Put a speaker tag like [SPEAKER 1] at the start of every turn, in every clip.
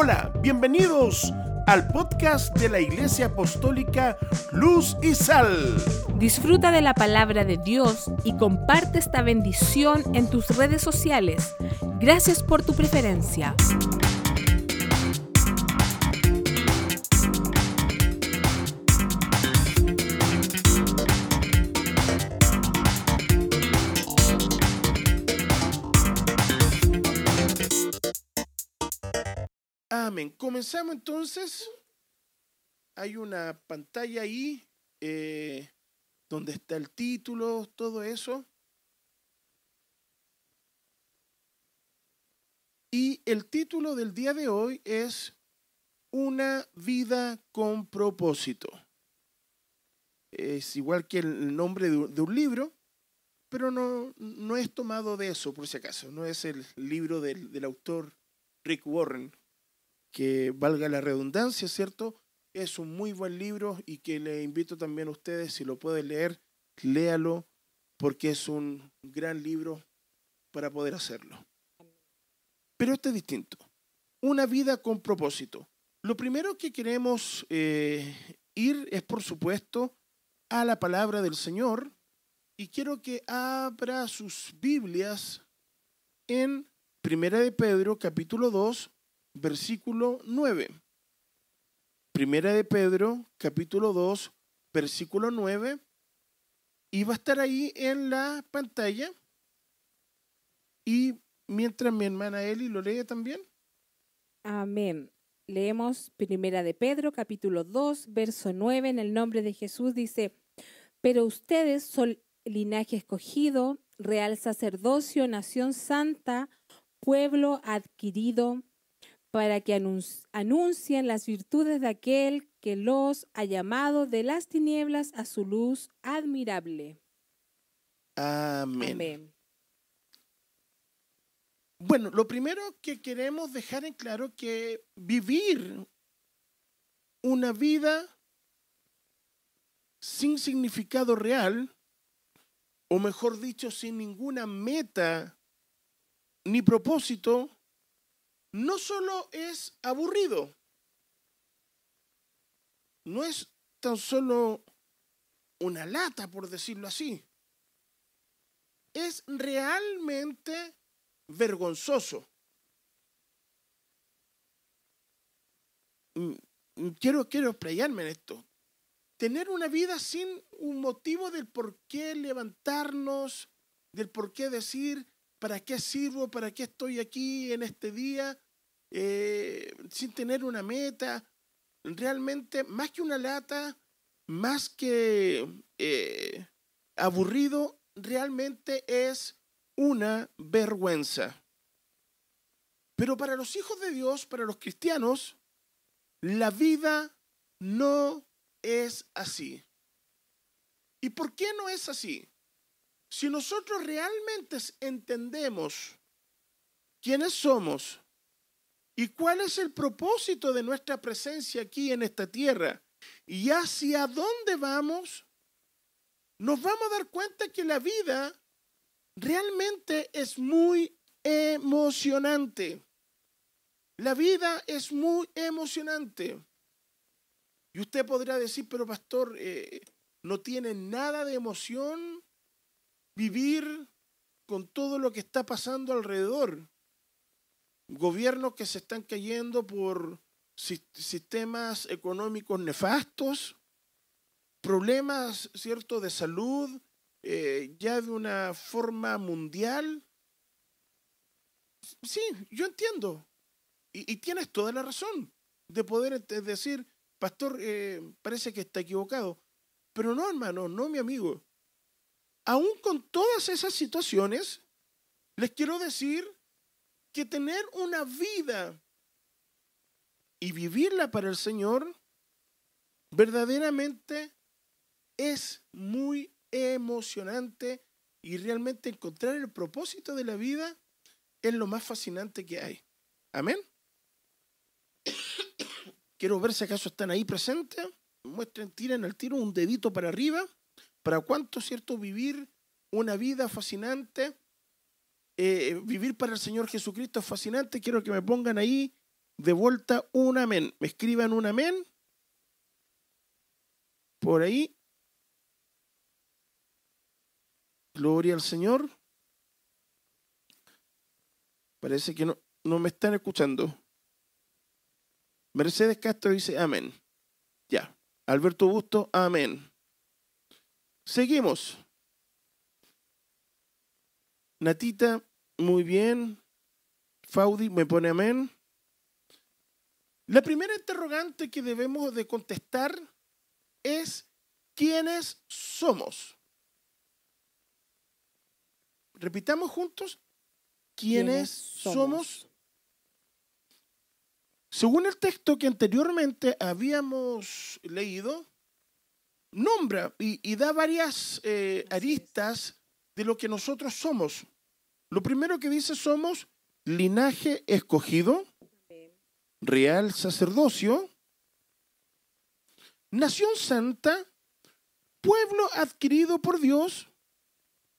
[SPEAKER 1] Hola, bienvenidos al podcast de la Iglesia Apostólica Luz y Sal.
[SPEAKER 2] Disfruta de la palabra de Dios y comparte esta bendición en tus redes sociales. Gracias por tu preferencia.
[SPEAKER 1] Comenzamos entonces. Hay una pantalla ahí eh, donde está el título, todo eso. Y el título del día de hoy es Una vida con propósito. Es igual que el nombre de, de un libro, pero no, no es tomado de eso, por si acaso. No es el libro del, del autor Rick Warren, que valga la redundancia, ¿cierto? Es un muy buen libro y que le invito también a ustedes, si lo pueden leer, léalo, porque es un gran libro para poder hacerlo. Pero este es distinto. Una vida con propósito. Lo primero que queremos eh, ir es, por supuesto, a la palabra del Señor y quiero que abra sus Biblias en Primera de Pedro, capítulo 2, versículo 9. Primera de Pedro, capítulo 2, versículo 9. Y va a estar ahí en la pantalla. Y mientras mi hermana Eli lo lee también.
[SPEAKER 2] Amén. Leemos Primera de Pedro, capítulo 2, verso 9, en el nombre de Jesús dice, pero ustedes son linaje escogido, real sacerdocio, nación santa, pueblo adquirido, para que anuncien las virtudes de aquel que los ha llamado de las tinieblas a su luz admirable.
[SPEAKER 1] Amén.
[SPEAKER 2] Amén.
[SPEAKER 1] Bueno, lo primero que queremos dejar en claro que vivir una vida sin significado real, o mejor dicho, sin ninguna meta ni propósito, no solo es aburrido, no es tan solo una lata, por decirlo así, es realmente vergonzoso. Mm, mm, quiero, quiero explayarme en esto. Tener una vida sin un motivo del por qué levantarnos, del por qué decir, ¿para qué sirvo? ¿Para qué estoy aquí en este día? Eh, sin tener una meta. Realmente, más que una lata, más que eh, aburrido, realmente es una vergüenza. Pero para los hijos de Dios, para los cristianos, la vida no es así. ¿Y por qué no es así? Si nosotros realmente entendemos quiénes somos y cuál es el propósito de nuestra presencia aquí en esta tierra y hacia dónde vamos, nos vamos a dar cuenta que la vida realmente es muy emocionante. La vida es muy emocionante. Y usted podrá decir, pero pastor, eh, no tiene nada de emoción vivir con todo lo que está pasando alrededor. Gobiernos que se están cayendo por sistemas económicos nefastos, problemas, ¿cierto?, de salud, eh, ya de una forma mundial. Sí, yo entiendo. Y, tienes toda la razón de poder decir, pastor, eh, parece que está equivocado. Pero no, hermano, no, mi amigo aún con todas esas situaciones, les quiero decir que tener una vida y vivirla para el Señor verdaderamente es muy emocionante y realmente encontrar el propósito de la vida es lo más fascinante que hay. Amén. Quiero ver si acaso están ahí presentes. Muestren, tiren al tiro un dedito para arriba. ¿Para cuánto, cierto, vivir una vida fascinante? Eh, vivir para el Señor Jesucristo es fascinante. Quiero que me pongan ahí de vuelta un amén. Me escriban un amén. Por ahí. Gloria al Señor. Parece que no, no me están escuchando. Mercedes Castro dice amén. Ya. Alberto Busto, amén. Seguimos. Natita, muy bien. Faudi me pone amén. La primera interrogante que debemos de contestar es ¿quiénes somos? Repitamos juntos, ¿quiénes, somos? Según el texto que anteriormente habíamos leído, nombra y, da varias eh, aristas de lo que nosotros somos. Lo primero que dice somos linaje escogido, real sacerdocio, nación santa, pueblo adquirido por Dios.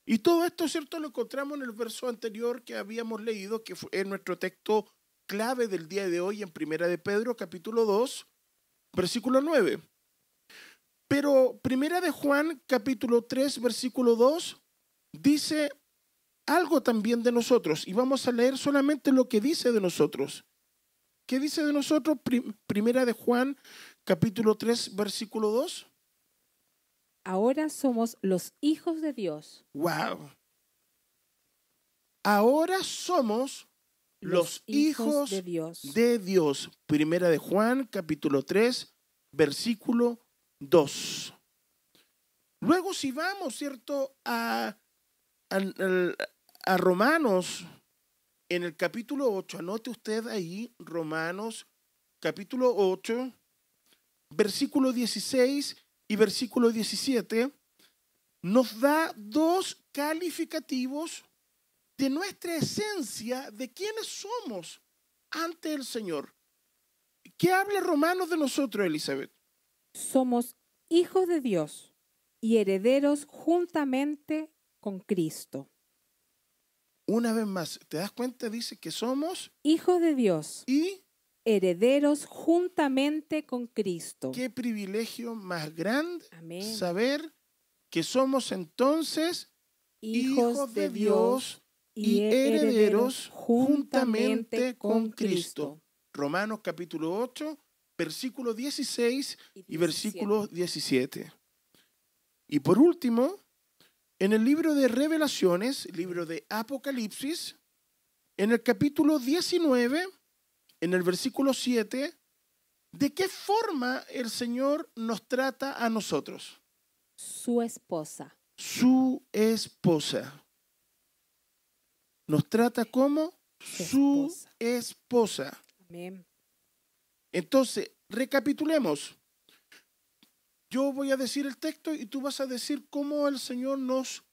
[SPEAKER 1] Y todo esto, ¿cierto? Lo encontramos en el verso anterior que habíamos leído, que es nuestro texto clave del día de hoy en Primera de Pedro, capítulo 2, versículo 9. Pero Primera de Juan, capítulo 3, versículo 2, dice algo también de nosotros. Y vamos a leer solamente lo que dice de nosotros. ¿Qué dice de nosotros? Primera de Juan, capítulo 3, versículo 2.
[SPEAKER 2] Ahora somos los hijos de Dios.
[SPEAKER 1] Wow. Ahora somos los, hijos, de, Dios. de Dios. Primera de Juan, capítulo 3, versículo 2. Luego si vamos, ¿cierto?, a, a Romanos, en el capítulo 8, anote usted ahí, Romanos capítulo 8, versículo 16 y versículo 17, nos da dos calificativos de nuestra esencia, de quiénes somos ante el Señor. ¿Qué habla Romanos de nosotros, Elizabeth?
[SPEAKER 2] Somos hijos de Dios y herederos juntamente con Cristo
[SPEAKER 1] una vez más, ¿te das cuenta? Dice que somos
[SPEAKER 2] hijos de Dios
[SPEAKER 1] y
[SPEAKER 2] herederos juntamente con Cristo.
[SPEAKER 1] Qué privilegio más grande saber que somos entonces hijos, de, Dios y herederos juntamente con Cristo. Romanos capítulo 8, versículo 16 y, y versículo 17. Y por último, en el libro de Revelaciones, libro de Apocalipsis, en el capítulo 19, en el versículo 7, ¿de qué forma el Señor nos trata a nosotros?
[SPEAKER 2] Su esposa.
[SPEAKER 1] Su esposa. Nos trata como su, esposa. Amén. Entonces, recapitulemos. Yo voy a decir el texto y tú vas a decir cómo el Señor nos,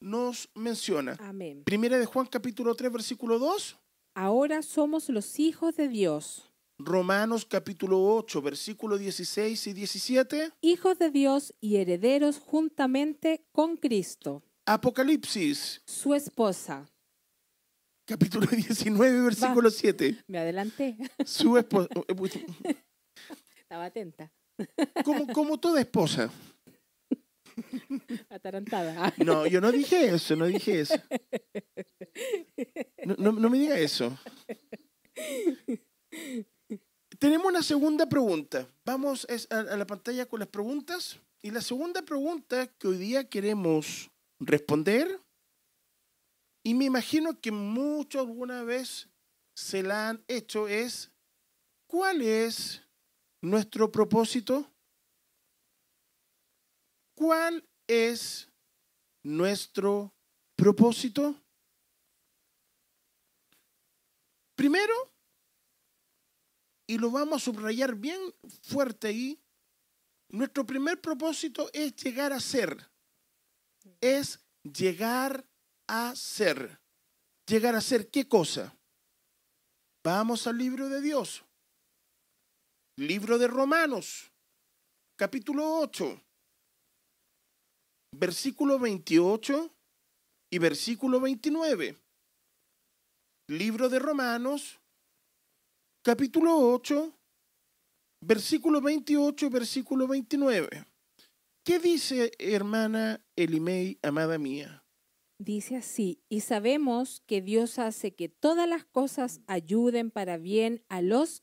[SPEAKER 1] nos menciona.
[SPEAKER 2] Amén.
[SPEAKER 1] Primera de Juan capítulo 3 versículo 2.
[SPEAKER 2] Ahora somos los hijos de Dios.
[SPEAKER 1] Romanos capítulo 8 versículo 16 y 17.
[SPEAKER 2] Hijos de Dios y herederos juntamente con Cristo.
[SPEAKER 1] Apocalipsis.
[SPEAKER 2] Su esposa.
[SPEAKER 1] Capítulo 19 versículo 7.
[SPEAKER 2] Me adelanté.
[SPEAKER 1] Su esposa.
[SPEAKER 2] Estaba atenta.
[SPEAKER 1] Como, como toda esposa.
[SPEAKER 2] Atarantada.
[SPEAKER 1] No, yo no dije eso, no dije eso. No, me diga eso. Tenemos una segunda pregunta. Vamos a la pantalla con las preguntas. Y la segunda pregunta que hoy día queremos responder, y me imagino que muchos alguna vez se la han hecho, es, ¿cuál es nuestro propósito? ¿Cuál es nuestro propósito? Primero, y lo vamos a subrayar bien fuerte ahí, nuestro primer propósito es llegar a ser. Es llegar a ser. ¿Llegar a ser qué cosa? Vamos al libro de Dios. Libro de Romanos, capítulo 8, versículo 28 y versículo 29. Libro de Romanos, capítulo 8, versículo 28 y versículo 29. ¿Qué dice, hermana Elimei, amada mía?
[SPEAKER 2] Dice así, y sabemos que Dios hace que todas las cosas ayuden para bien a los,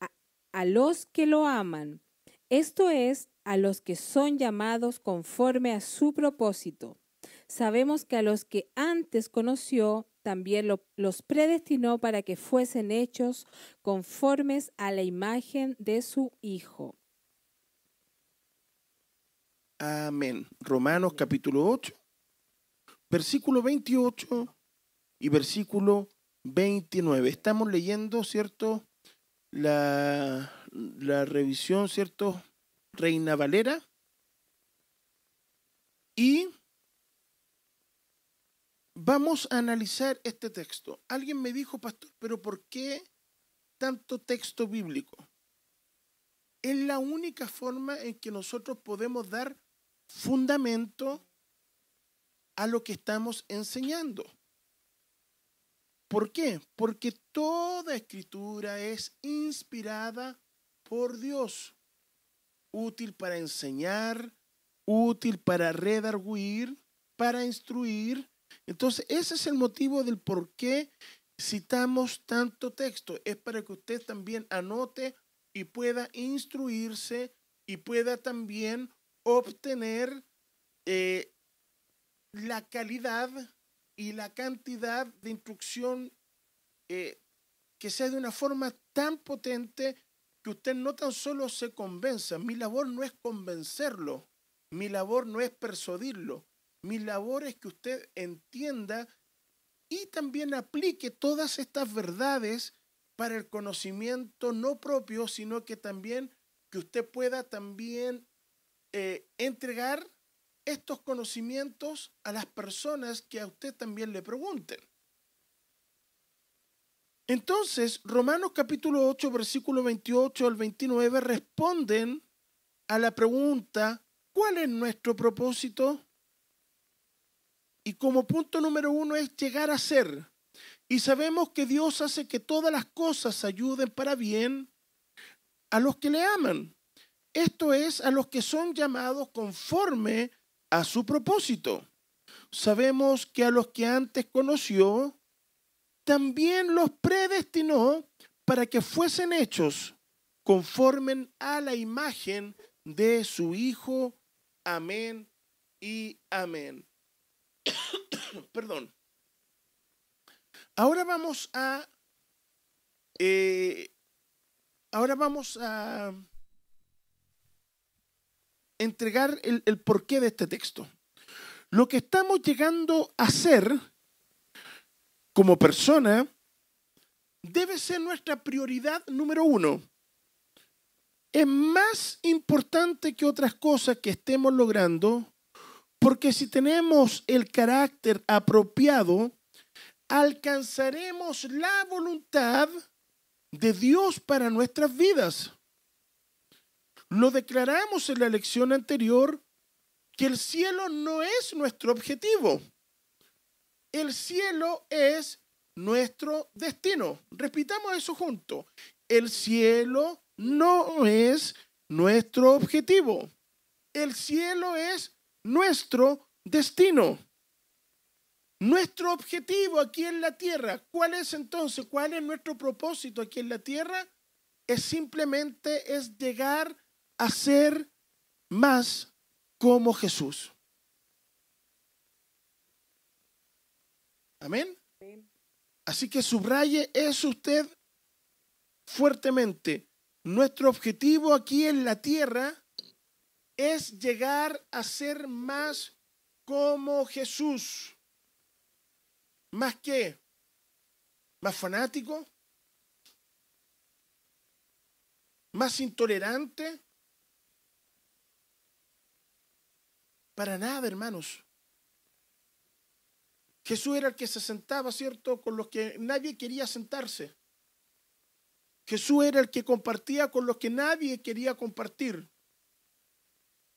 [SPEAKER 2] a, a los que lo aman. Esto es, a los que son llamados conforme a su propósito. Sabemos que a los que antes conoció, también lo- los predestinó para que fuesen hechos conformes a la imagen de su Hijo.
[SPEAKER 1] Amén. Romanos capítulo 8, versículo 28 y versículo 29. Estamos leyendo, ¿cierto? La, la revisión, ¿cierto? Reina Valera. Y vamos a analizar este texto. Alguien me dijo, pastor, pero ¿por qué tanto texto bíblico? Es la única forma en que nosotros podemos dar fundamento a lo que estamos enseñando. ¿Por qué? Porque toda escritura es inspirada por Dios, útil para enseñar, útil para redarguir, para instruir. Entonces, ese es el motivo del por qué citamos tanto texto. Es para que usted también anote y pueda instruirse y pueda también obtener eh, la calidad y la cantidad de instrucción eh, que sea de una forma tan potente que usted no tan solo se convenza. Mi labor no es convencerlo, mi labor no es persuadirlo, mi labor es que usted entienda y también aplique todas estas verdades para el conocimiento no propio, sino que también que usted pueda también eh, entregar estos conocimientos a las personas que a usted también le pregunten. Entonces, Romanos capítulo 8, versículo 28 al 29 responden a la pregunta, ¿cuál es nuestro propósito? Y como punto número uno es llegar a ser. Y sabemos que Dios hace que todas las cosas ayuden para bien a los que le aman. Esto es, a los que son llamados conforme a su propósito. Sabemos que a los que antes conoció, también los predestinó para que fuesen hechos conforme a la imagen de su Hijo. Amén y amén. Perdón. Ahora vamos a... eh, ahora vamos a entregar el, porqué de este texto. Lo que estamos llegando a ser como persona debe ser nuestra prioridad número uno. Es más importante que otras cosas que estemos logrando, porque si tenemos el carácter apropiado, alcanzaremos la voluntad de Dios para nuestras vidas. Lo declaramos en la lección anterior que el cielo no es nuestro objetivo. El cielo es nuestro destino. Repitamos eso juntos. El cielo no es nuestro objetivo. El cielo es nuestro destino. Nuestro objetivo aquí en la tierra, ¿cuál es entonces? ¿Cuál es nuestro propósito aquí en la tierra? Es simplemente es llegar a ser más como Jesús. Amén. Así que subraye eso usted fuertemente. Nuestro objetivo aquí en la tierra es llegar a ser más como Jesús. ¿Más qué? ¿Más fanático? ¿Más intolerante? Para nada, hermanos. Jesús era el que se sentaba, ¿cierto?, con los que nadie quería sentarse. Jesús era el que compartía con los que nadie quería compartir.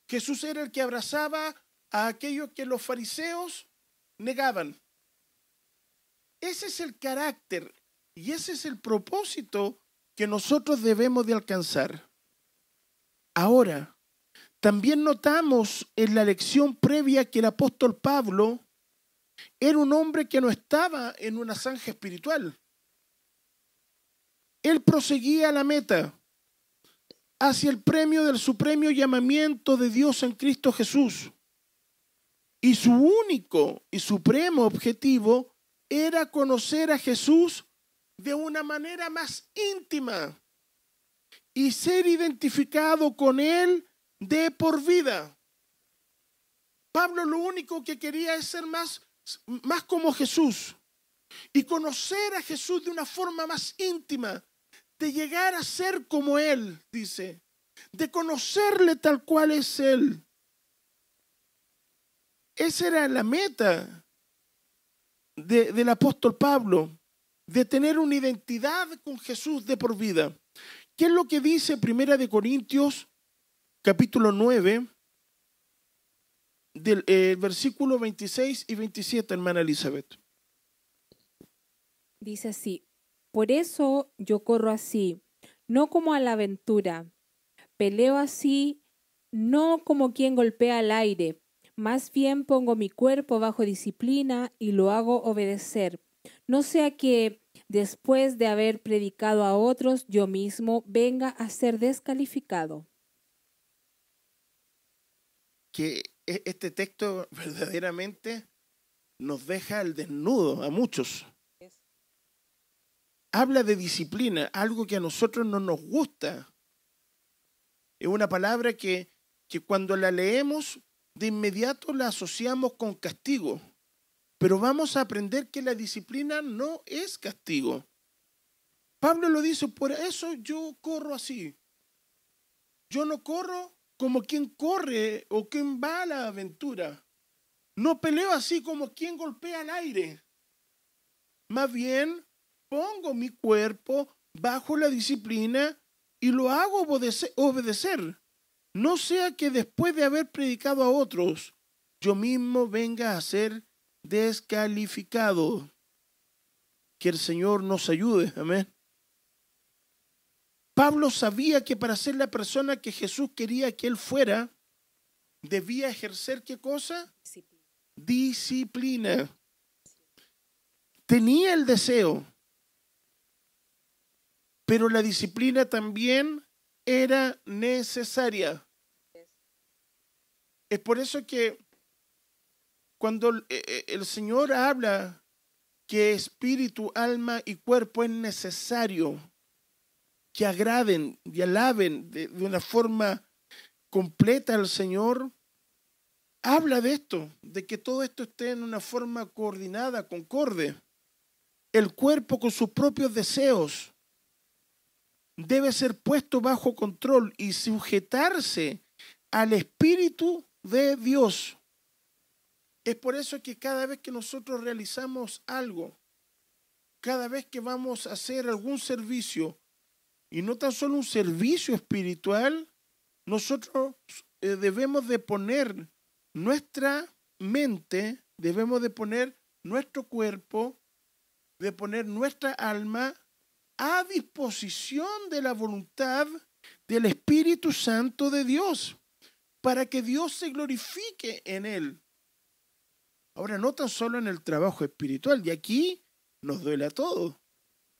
[SPEAKER 1] Jesús era el que abrazaba a aquellos que los fariseos negaban. Ese es el carácter Y ese es el propósito que nosotros debemos de alcanzar. Ahora, también notamos en la lección previa que el apóstol Pablo era un hombre que no estaba en una zanja espiritual. Él proseguía a la meta, hacia el premio del supremo llamamiento de Dios en Cristo Jesús. Y su único y supremo objetivo era conocer a Jesús de una manera más íntima y ser identificado con Él de por vida. Pablo lo único que quería es ser más, más como Jesús y conocer a Jesús de una forma más íntima, de llegar a ser como Él, dice, de conocerle tal cual es Él. Esa era la meta del apóstol Pablo, de tener una identidad con Jesús de por vida. ¿Qué es lo que dice Primera de Corintios, capítulo 9, del eh, versículo 26 y 27, hermana Elizabeth?
[SPEAKER 2] Dice así, por eso yo corro así, no como a la aventura. Peleo así, no como quien golpea al aire. Más bien pongo mi cuerpo bajo disciplina y lo hago obedecer. No sea que después de haber predicado a otros, yo mismo venga a ser descalificado.
[SPEAKER 1] Que e, este texto verdaderamente nos deja al desnudo a muchos habla de disciplina, algo que a nosotros no nos gusta. Es una palabra que, que cuando la leemos, de inmediato la asociamos con castigo. Pero vamos a aprender que la disciplina no es castigo. Pablo lo dice, por eso yo corro así. Yo no corro como quien corre o quien va a la aventura. No peleo así como quien golpea al aire. Más bien pongo mi cuerpo bajo la disciplina y lo hago obedecer. No sea que después de haber predicado a otros, yo mismo venga a ser descalificado. Que el Señor nos ayude. Amén. Pablo sabía que para ser la persona que Jesús quería que él fuera, debía ejercer qué cosa? Disciplina. Tenía el deseo, pero la disciplina también era necesaria. Es por eso que cuando eh, eh, el Señor habla que espíritu, alma y cuerpo es necesario que agraden y alaben de, una forma completa al Señor, habla de esto, de que todo esto esté en una forma coordinada, concorde. El cuerpo con sus propios deseos, debe ser puesto bajo control y sujetarse al Espíritu de Dios. Es por eso que cada vez que nosotros realizamos algo, cada vez que vamos a hacer algún servicio, y no tan solo un servicio espiritual, nosotros eh, debemos de poner nuestra mente, debemos de poner nuestro cuerpo, de poner nuestra alma a disposición de la voluntad del Espíritu Santo de Dios, para que Dios se glorifique en él. Ahora, no tan solo en el trabajo espiritual, y aquí nos duele a todos,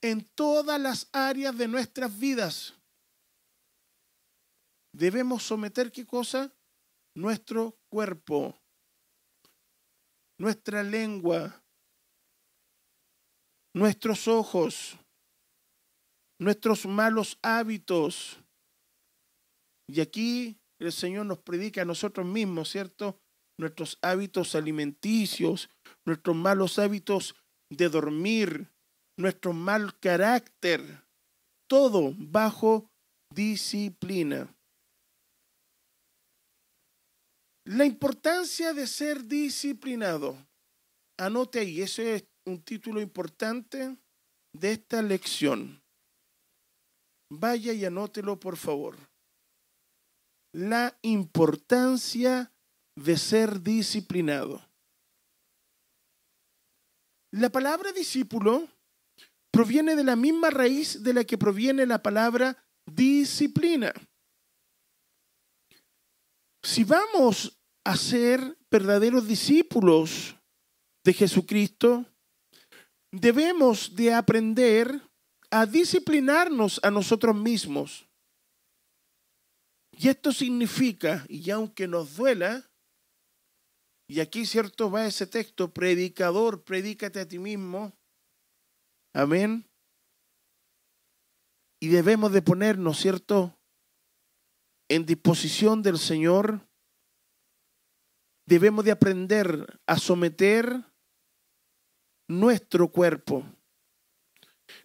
[SPEAKER 1] en todas las áreas de nuestras vidas. Debemos someter qué cosa? Nuestro cuerpo, nuestra lengua, nuestros ojos, nuestros malos hábitos. Y aquí el Señor nos predica a nosotros mismos, ¿cierto? Nuestros hábitos alimenticios, nuestros malos hábitos de dormir, nuestro mal carácter, todo bajo disciplina. La importancia de ser disciplinado. Anote ahí, ese es un título importante de esta lección. Vaya y anótelo, por favor. La importancia de ser disciplinado. La palabra discípulo proviene de la misma raíz de la que proviene la palabra disciplina. Si vamos a ser verdaderos discípulos de Jesucristo, debemos de aprender a disciplinarnos a nosotros mismos. Y esto significa, y aunque nos duela, y aquí cierto va ese texto, predicador, predícate a ti mismo. Amén. Y debemos de ponernos, ¿cierto? En disposición del Señor. Debemos de aprender a someter nuestro cuerpo.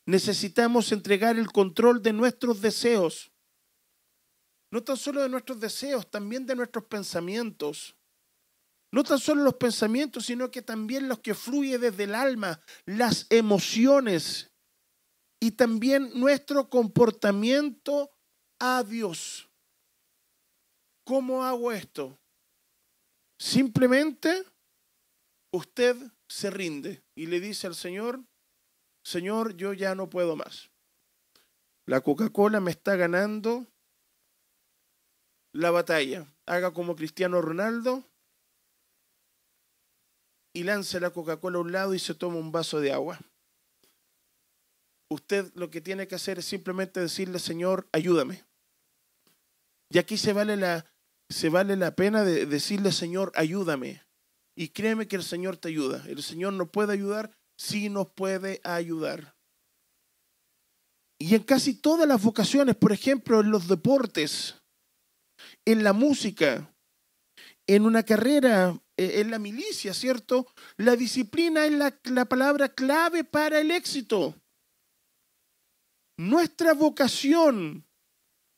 [SPEAKER 1] Necesitamos entregar el control de nuestros deseos. No tan solo de nuestros deseos, también de nuestros pensamientos. No tan solo los pensamientos, sino que también los que fluye desde el alma, las emociones y también nuestro comportamiento a Dios. ¿Cómo hago esto? Simplemente usted se rinde y le dice al Señor, Señor, yo ya no puedo más. La Coca-Cola me está ganando la batalla. Haga como Cristiano Ronaldo, y lance la Coca-Cola a un lado y se toma un vaso de agua. Usted lo que tiene que hacer es simplemente decirle, Señor, ayúdame. Y aquí se vale la, se vale la pena de decirle, Señor, ayúdame. Y créeme que el Señor te ayuda. El Señor nos puede ayudar si nos puede ayudar. Y en casi todas las vocaciones, por ejemplo, en los deportes, en la música, en una carrera en la milicia, ¿cierto? La disciplina es la, la palabra clave para el éxito. Nuestra vocación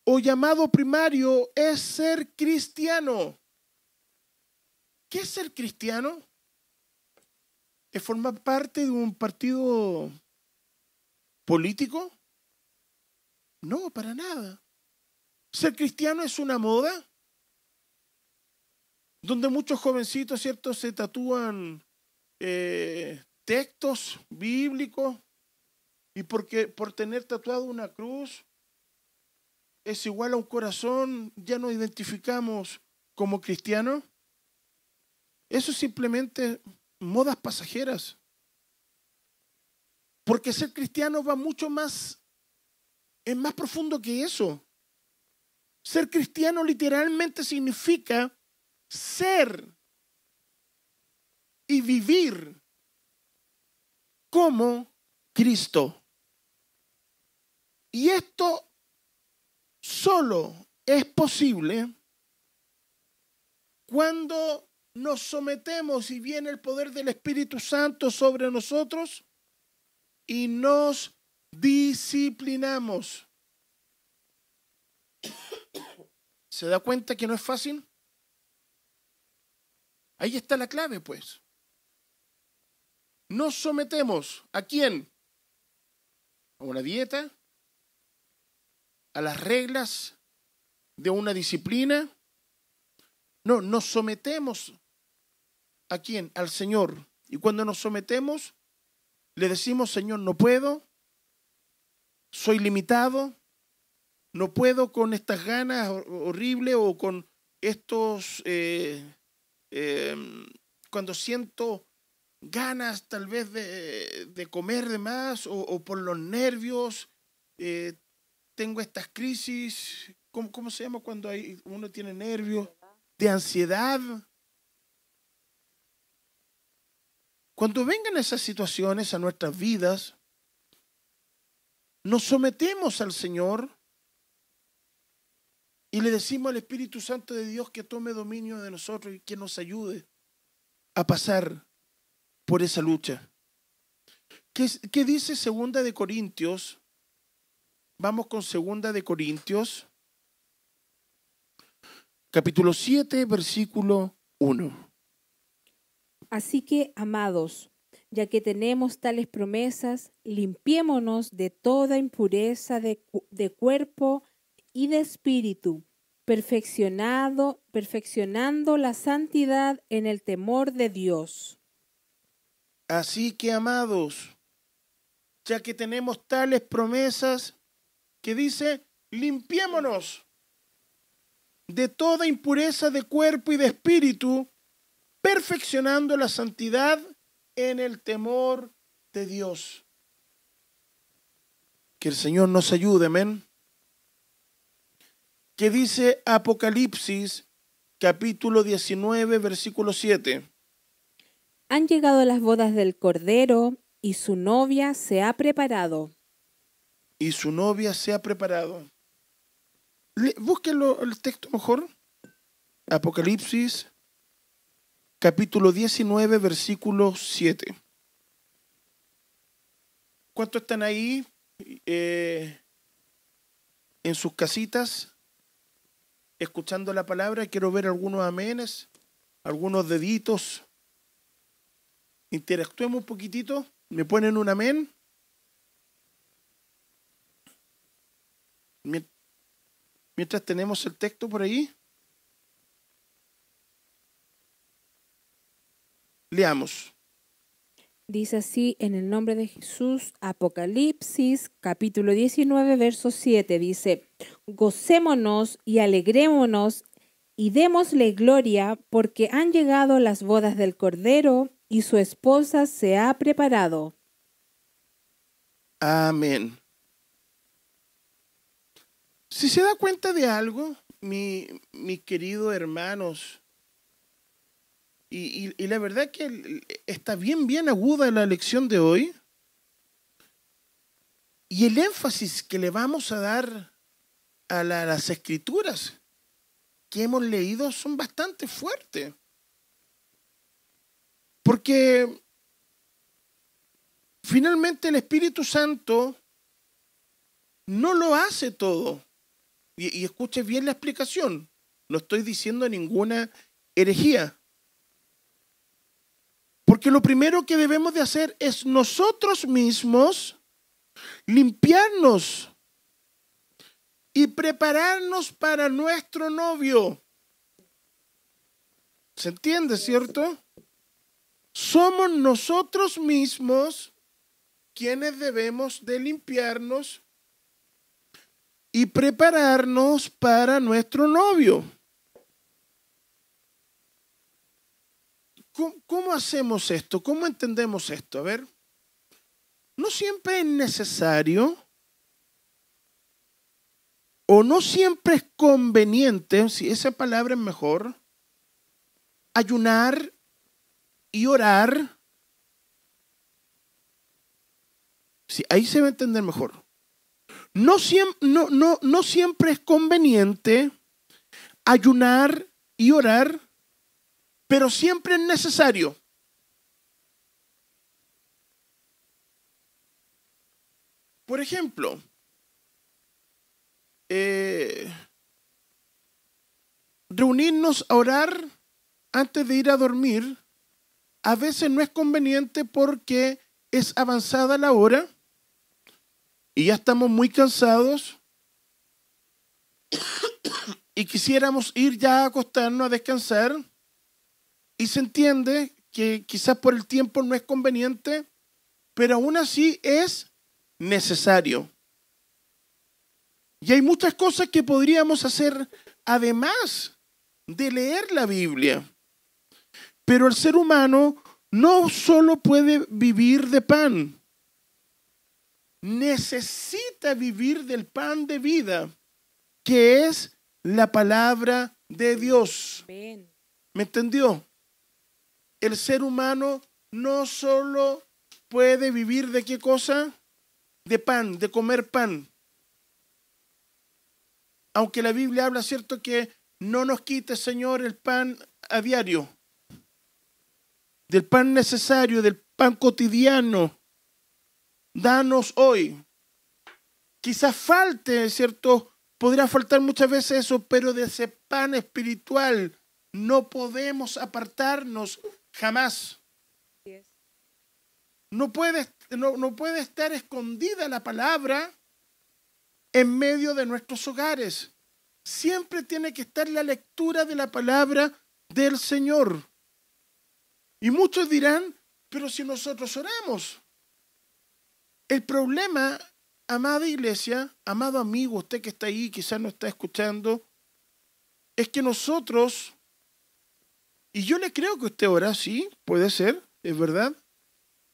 [SPEAKER 1] o llamado primario es ser cristiano. ¿Qué es ser cristiano? ¿Es formar parte de un partido político? No, para nada. Ser cristiano es una moda donde muchos jovencitos, ¿cierto?, se tatúan eh, textos bíblicos y porque por tener tatuado una cruz es igual a un corazón, ya nos identificamos como cristianos. Eso es simplemente modas pasajeras. Porque ser cristiano va mucho más, es más profundo que eso. Ser cristiano literalmente significa ser y vivir como Cristo. Y esto solo es posible cuando nos sometemos y viene el poder del Espíritu Santo sobre nosotros y nos disciplinamos. ¿Se da cuenta que no es fácil? Ahí está la clave, pues. Nos sometemos a quién? A una dieta, a las reglas de una disciplina. No, nos sometemos a quién? Al Señor. Y cuando nos sometemos, le decimos, Señor, no puedo, soy limitado, no puedo con estas ganas horribles o con estos eh, Em, cuando siento ganas tal vez de, comer de más o, por los nervios, eh, tengo estas crisis, ¿cómo, ¿cómo, se llama cuando hay, uno tiene nervios? De ansiedad. Cuando vengan esas situaciones a nuestras vidas, nos sometemos al Señor y le decimos al Espíritu Santo de Dios que tome dominio de nosotros y que nos ayude a pasar por esa lucha. ¿Qué, dice Segunda de Corintios? Vamos con Segunda de Corintios, capítulo 7, versículo 1.
[SPEAKER 2] Así que, amados, ya que tenemos tales promesas, limpiémonos de toda impureza de, de cuerpo y de espíritu, perfeccionado, perfeccionando la santidad en el temor de Dios.
[SPEAKER 1] Así que, amados, ya que tenemos tales promesas que dice, limpiémonos de toda impureza de cuerpo y de espíritu, perfeccionando la santidad en el temor de Dios. Que el Señor nos ayude, amén. Que dice Apocalipsis capítulo 19, versículo 7.
[SPEAKER 2] Han llegado las bodas del Cordero y su novia se ha preparado.
[SPEAKER 1] Y su novia se ha preparado. Búsquenlo el texto mejor. Apocalipsis capítulo 19, versículo 7. ¿Cuántos están ahí eh, en sus casitas escuchando la palabra? Quiero ver algunos amenes, algunos deditos. Interactuemos un poquitito. ¿Me ponen un amén? Mientras tenemos el texto por ahí. Leamos.
[SPEAKER 2] Dice así en el nombre de Jesús, Apocalipsis capítulo 19, verso 7, dice, gocémonos y alegrémonos y démosle gloria porque han llegado las bodas del Cordero y su esposa se ha preparado.
[SPEAKER 1] Amén. Si se da cuenta de algo, mi, mis queridos hermanos, y, la verdad que está bien, bien aguda la lección de hoy. Y el énfasis que le vamos a dar a las escrituras que hemos leído son bastante fuertes. Porque finalmente el Espíritu Santo no lo hace todo. Y, y escuche bien la explicación. No estoy diciendo ninguna herejía. Porque lo primero que debemos de hacer es nosotros mismos limpiarnos y prepararnos para nuestro novio. ¿Se entiende, cierto? Somos nosotros mismos quienes debemos de limpiarnos y prepararnos para nuestro novio. ¿Cómo, hacemos esto? ¿Cómo entendemos esto? A ver, no siempre es necesario o no siempre es conveniente, si esa palabra es mejor, ayunar y orar. Sí, ahí se va a entender mejor. No, no, no, no siempre es conveniente ayunar y orar pero siempre es necesario. Por ejemplo, eh, reunirnos a orar antes de ir a dormir a veces no es conveniente porque es avanzada la hora y ya estamos muy cansados y quisiéramos ir ya a acostarnos a descansar y se entiende que quizás por el tiempo no es conveniente, pero aún así es necesario. Y hay muchas cosas que podríamos hacer además de leer la Biblia. Pero el ser humano no solo puede vivir de pan, necesita vivir del pan de vida, que es la palabra de Dios. ¿Me entendió? El ser humano no solo puede vivir de qué cosa? De pan, de comer pan. Aunque la Biblia habla, ¿cierto? Que no nos quite, Señor, el pan a diario. Del pan necesario, del pan cotidiano. Danos hoy. Quizás falte, ¿cierto? Podría faltar muchas veces eso, pero de ese pan espiritual no podemos apartarnos Jamás. No puede, no, puede estar escondida la palabra en medio de nuestros hogares. Siempre tiene que estar la lectura de la palabra del Señor. Y muchos dirán, pero si nosotros oramos. El problema, amada iglesia, amado amigo, usted que está ahí, quizás no está escuchando, es que nosotros, y yo le creo que usted ora, sí, puede ser, es verdad,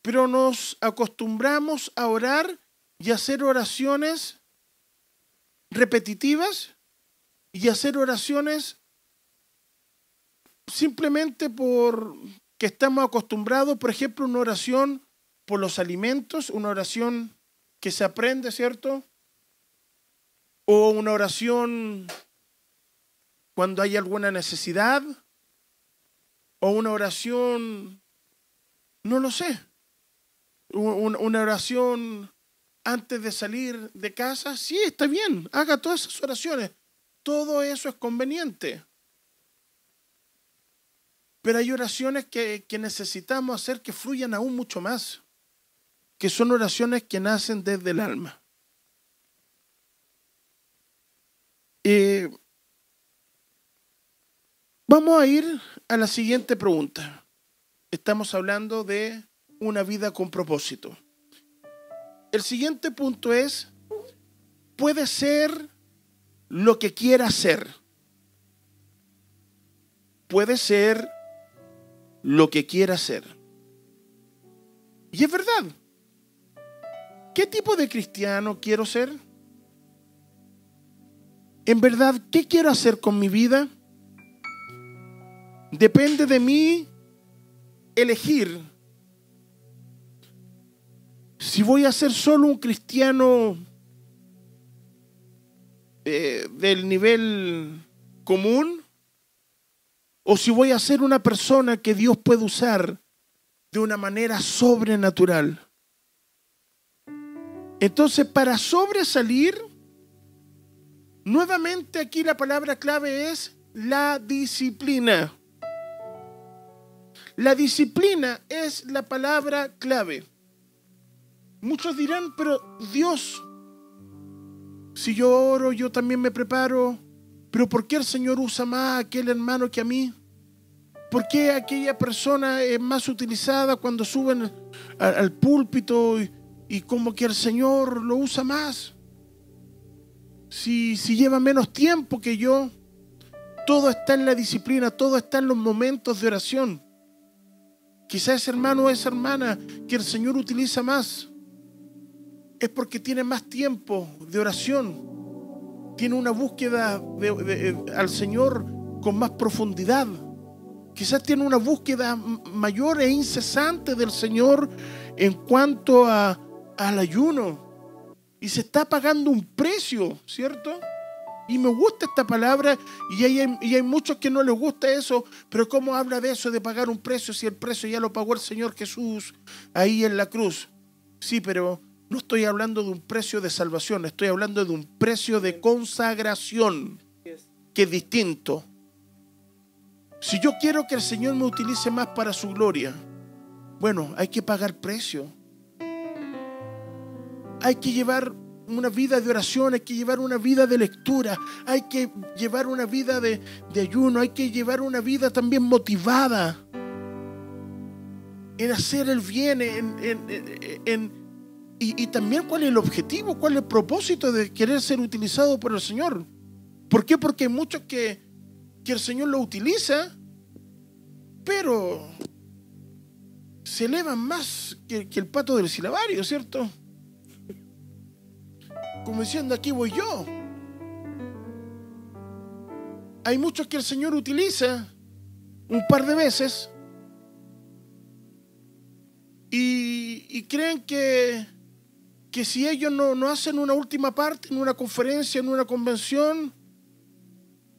[SPEAKER 1] pero nos acostumbramos a orar y hacer oraciones repetitivas y hacer oraciones simplemente por que estamos acostumbrados, por ejemplo, una oración por los alimentos, una oración que se aprende, ¿cierto? O una oración cuando hay alguna necesidad, o una oración, no lo sé, una oración antes de salir de casa, sí, está bien, haga todas esas oraciones, todo eso es conveniente. Pero hay oraciones que, necesitamos hacer que fluyan aún mucho más, que son oraciones que nacen desde el alma. Eh, vamos a ir a la siguiente pregunta. Estamos hablando de una vida con propósito. El siguiente punto es, puede ser lo que quiera ser. Puede ser lo que quiera hacer. Y es verdad. ¿Qué tipo de cristiano quiero ser? En verdad, ¿qué quiero hacer con mi vida? Depende de mí elegir si voy a ser solo un cristiano eh, del nivel común o si voy a ser una persona que Dios puede usar de una manera sobrenatural. Entonces, para sobresalir, nuevamente aquí la palabra clave es la disciplina. La disciplina es la palabra clave. Muchos dirán, pero Dios, si yo oro, yo también me preparo, pero ¿por qué el Señor usa más a aquel hermano que a mí? ¿Por qué aquella persona es más utilizada cuando suben al, púlpito y, como que el Señor lo usa más? Si, si lleva menos tiempo que yo, todo está en la disciplina, todo está en los momentos de oración. Quizás ese hermano o esa hermana que el Señor utiliza más es porque tiene más tiempo de oración, tiene una búsqueda al Señor con más profundidad. Quizás tiene una búsqueda mayor e incesante del Señor en cuanto a, al ayuno. Y se está pagando un precio, ¿cierto? Y me gusta esta palabra y hay, y hay muchos que no les gusta eso, pero ¿cómo habla de eso, de pagar un precio, si el precio ya lo pagó el Señor Jesús ahí en la cruz? Sí, pero no estoy hablando de un precio de salvación, estoy hablando de un precio de consagración, que es distinto. Si yo quiero que el Señor me utilice más para su gloria, bueno, hay que pagar precio. Hay que llevar una vida de oración, hay que llevar una vida de lectura, hay que llevar una vida de, ayuno, hay que llevar una vida también motivada en hacer el bien, en y, también cuál es el objetivo, cuál es el propósito de querer ser utilizado por el Señor. ¿Por qué? Porque hay muchos que, que el Señor lo utiliza, pero se elevan más que el pato del silabario, ¿cierto? Como diciendo, aquí voy yo. Hay muchos que el Señor utiliza un par de veces y, creen que que si ellos no, hacen una última parte en una conferencia, en una convención,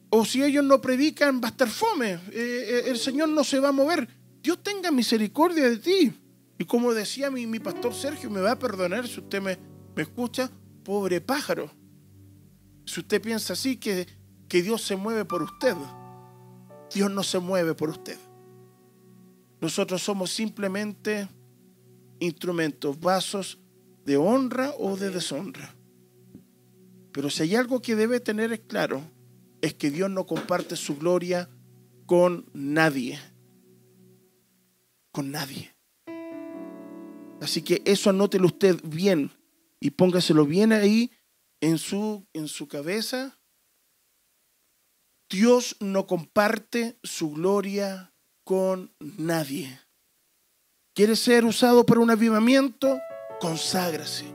[SPEAKER 1] o si ellos no predican, va a estar fome. Eh, eh, el Señor no se va a mover. Dios tenga misericordia de ti. Y como decía mi, mi pastor Sergio, me va a perdonar si usted me, me escucha, pobre pájaro. Si usted piensa así, que, que Dios se mueve por usted. Dios no se mueve por usted. Nosotros somos simplemente instrumentos, vasos de honra o de deshonra. Pero si hay algo que debe tener claro, es que Dios no comparte su gloria con nadie. Con nadie. Así que eso anótelo usted bien y póngaselo bien ahí en su, en su cabeza. Dios no comparte su gloria con nadie. ¿Quiere ser usado para un avivamiento? Conságrase.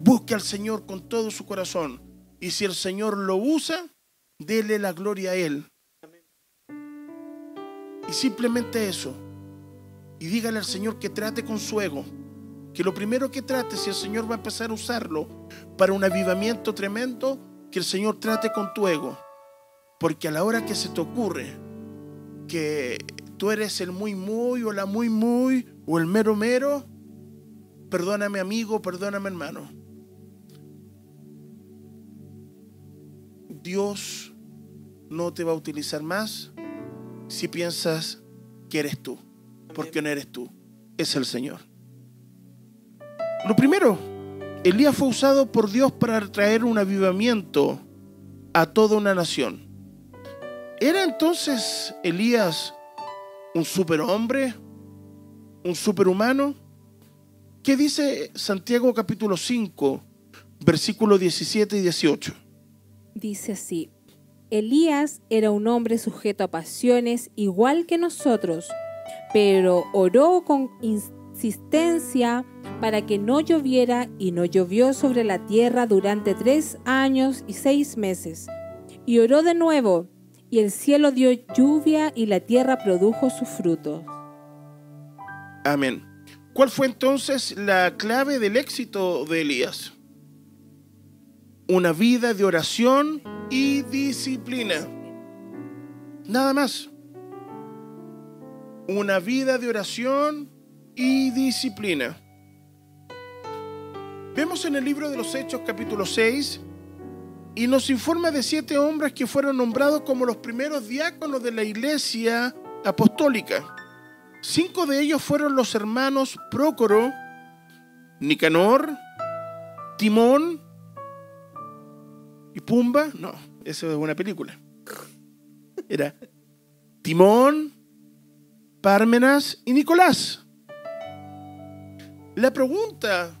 [SPEAKER 1] Busque al Señor con todo su corazón. Y si el Señor lo usa, dele la gloria a Él. Y simplemente eso. Y dígale al Señor que trate con su ego. Que lo primero que trate, si el Señor va a empezar a usarlo para un avivamiento tremendo, que el Señor trate con tu ego. Porque a la hora que se te ocurre que tú eres el muy muy o la muy muy o el mero mero, perdóname amigo, perdóname hermano. Dios no te va a utilizar más si piensas que eres tú, porque no eres tú, es el Señor. Lo primero, Elías fue usado por Dios para traer un avivamiento a toda una nación. ¿Era entonces Elías un superhombre? ¿Un superhumano? ¿Qué dice Santiago capítulo 5, versículos 17 y 18?
[SPEAKER 2] Dice así, Elías era un hombre sujeto a pasiones igual que nosotros, pero oró con para que no lloviera y no llovió sobre la tierra durante tres años y seis meses. Y oró de nuevo, y el cielo dio lluvia y la tierra produjo sus frutos.
[SPEAKER 1] Amén. ¿Cuál fue entonces la clave del éxito de Elías? Una vida de oración y disciplina. Nada más. Una vida de oración y disciplina. Vemos en el libro de los Hechos capítulo 6 y nos informa de siete hombres que fueron nombrados como los primeros diáconos de la iglesia apostólica. Cinco de ellos fueron los hermanos Prócoro, Nicanor, Timón y Pumba. No, eso es una película. Era Timón, Pármenas y Nicolás. La pregunta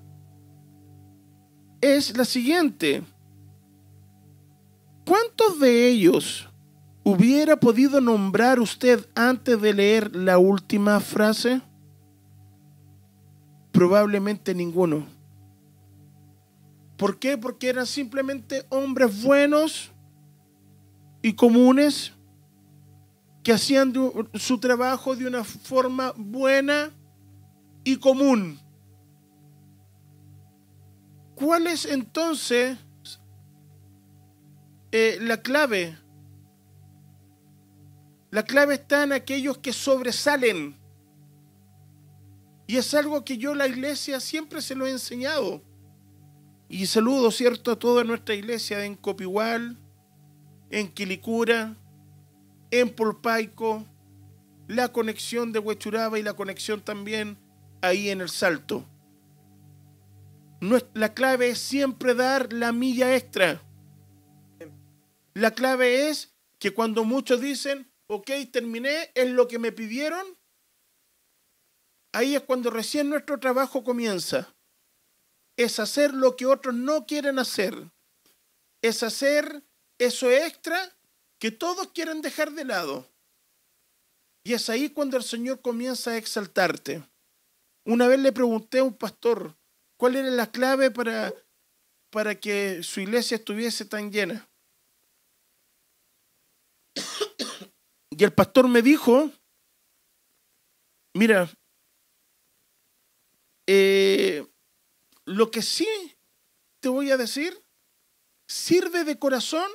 [SPEAKER 1] es la siguiente. ¿Cuántos de ellos hubiera podido nombrar usted antes de leer la última frase? Probablemente ninguno. ¿Por qué? Porque eran simplemente hombres buenos y comunes que hacían su trabajo de una forma buena y común. ¿Cuál es entonces eh, la clave. La clave está en aquellos que sobresalen. Y es algo que yo la iglesia siempre se lo he enseñado. Y saludo, ¿cierto?, a toda nuestra iglesia en Copigual, en Quilicura, en Polpaico, la conexión de Huechuraba y la conexión también ahí en el Salto. La clave es siempre dar la milla extra. La clave es que cuando muchos dicen, ok, terminé, es lo que me pidieron, ahí es cuando recién nuestro trabajo comienza. Es hacer lo que otros no quieren hacer. Es hacer eso extra que todos quieren dejar de lado. Y es ahí cuando el Señor comienza a exaltarte. Una vez le pregunté a un pastor cuál era la clave para, para que su iglesia estuviese tan llena. Y el pastor me dijo, mira, eh, lo que sí te voy a decir, sirve de corazón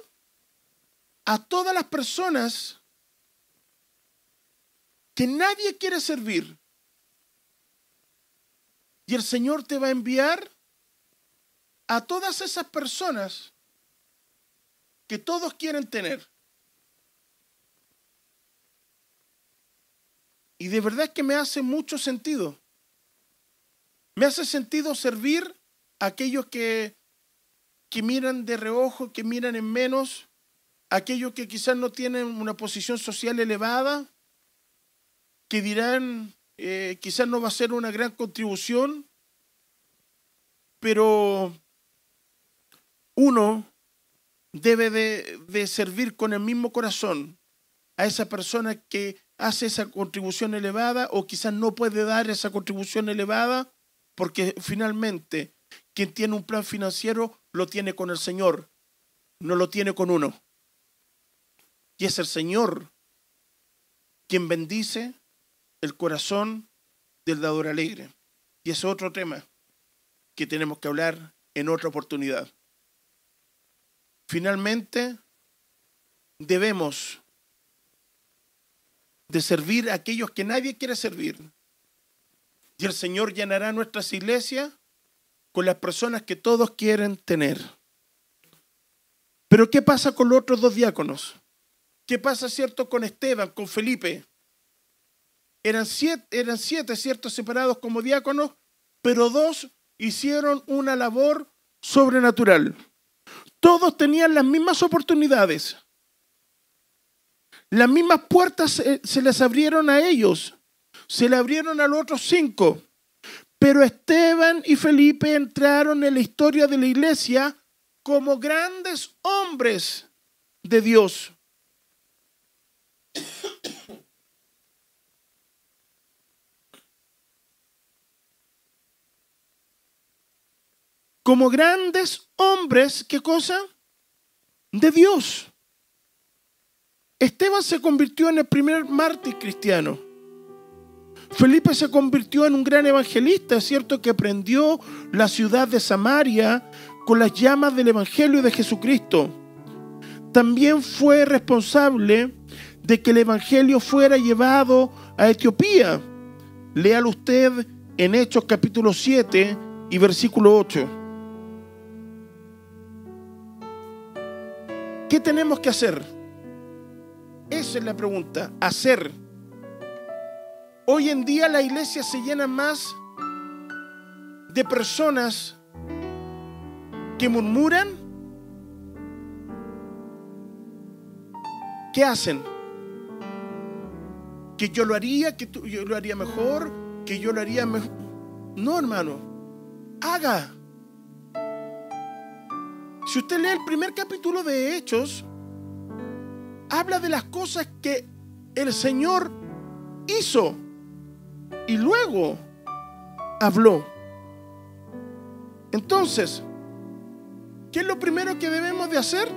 [SPEAKER 1] a todas las personas que nadie quiere servir. Y el Señor te va a enviar a todas esas personas que todos quieren tener. Y de verdad que me hace mucho sentido. Me hace sentido servir a aquellos que, que miran de reojo, que miran en menos, aquellos que quizás no tienen una posición social elevada, que dirán, eh, quizás no va a ser una gran contribución, pero uno debe de, de servir con el mismo corazón a esa persona que hace esa contribución elevada o quizás no puede dar esa contribución elevada porque finalmente quien tiene un plan financiero lo tiene con el Señor, no lo tiene con uno. Y es el Señor quien bendice el corazón del dador alegre. Y es otro tema que tenemos que hablar en otra oportunidad. Finalmente, debemos de servir a aquellos que nadie quiere servir. Y el Señor llenará nuestras iglesias con las personas que todos quieren tener. Pero ¿qué pasa con los otros dos diáconos? ¿Qué pasa, cierto, con Esteban, con Felipe? Eran siete, eran siete, separados como diáconos, pero dos hicieron una labor sobrenatural. Todos tenían las mismas oportunidades. Las mismas puertas se, se les abrieron a ellos. Se le abrieron a los otros cinco. Pero Esteban y Felipe entraron en la historia de la iglesia como grandes hombres de Dios. Como grandes hombres, ¿qué cosa? De Dios. Esteban se convirtió en el primer mártir cristiano. Felipe se convirtió en un gran evangelista, es cierto que prendió la ciudad de Samaria con las llamas del Evangelio de Jesucristo. También fue responsable de que el Evangelio fuera llevado a Etiopía. Léalo usted en Hechos capítulo 7 y versículo 8. ¿Qué tenemos que hacer? Esa es la pregunta, hacer. Hoy en día la iglesia se llena más de personas que murmuran. ¿Qué hacen? Que yo lo haría, que tú- yo lo haría mejor, que yo lo haría mejor. No, hermano. Haga. Si usted lee el primer capítulo de Hechos, habla de las cosas que el Señor hizo y luego habló. Entonces, ¿qué es lo primero que debemos de hacer?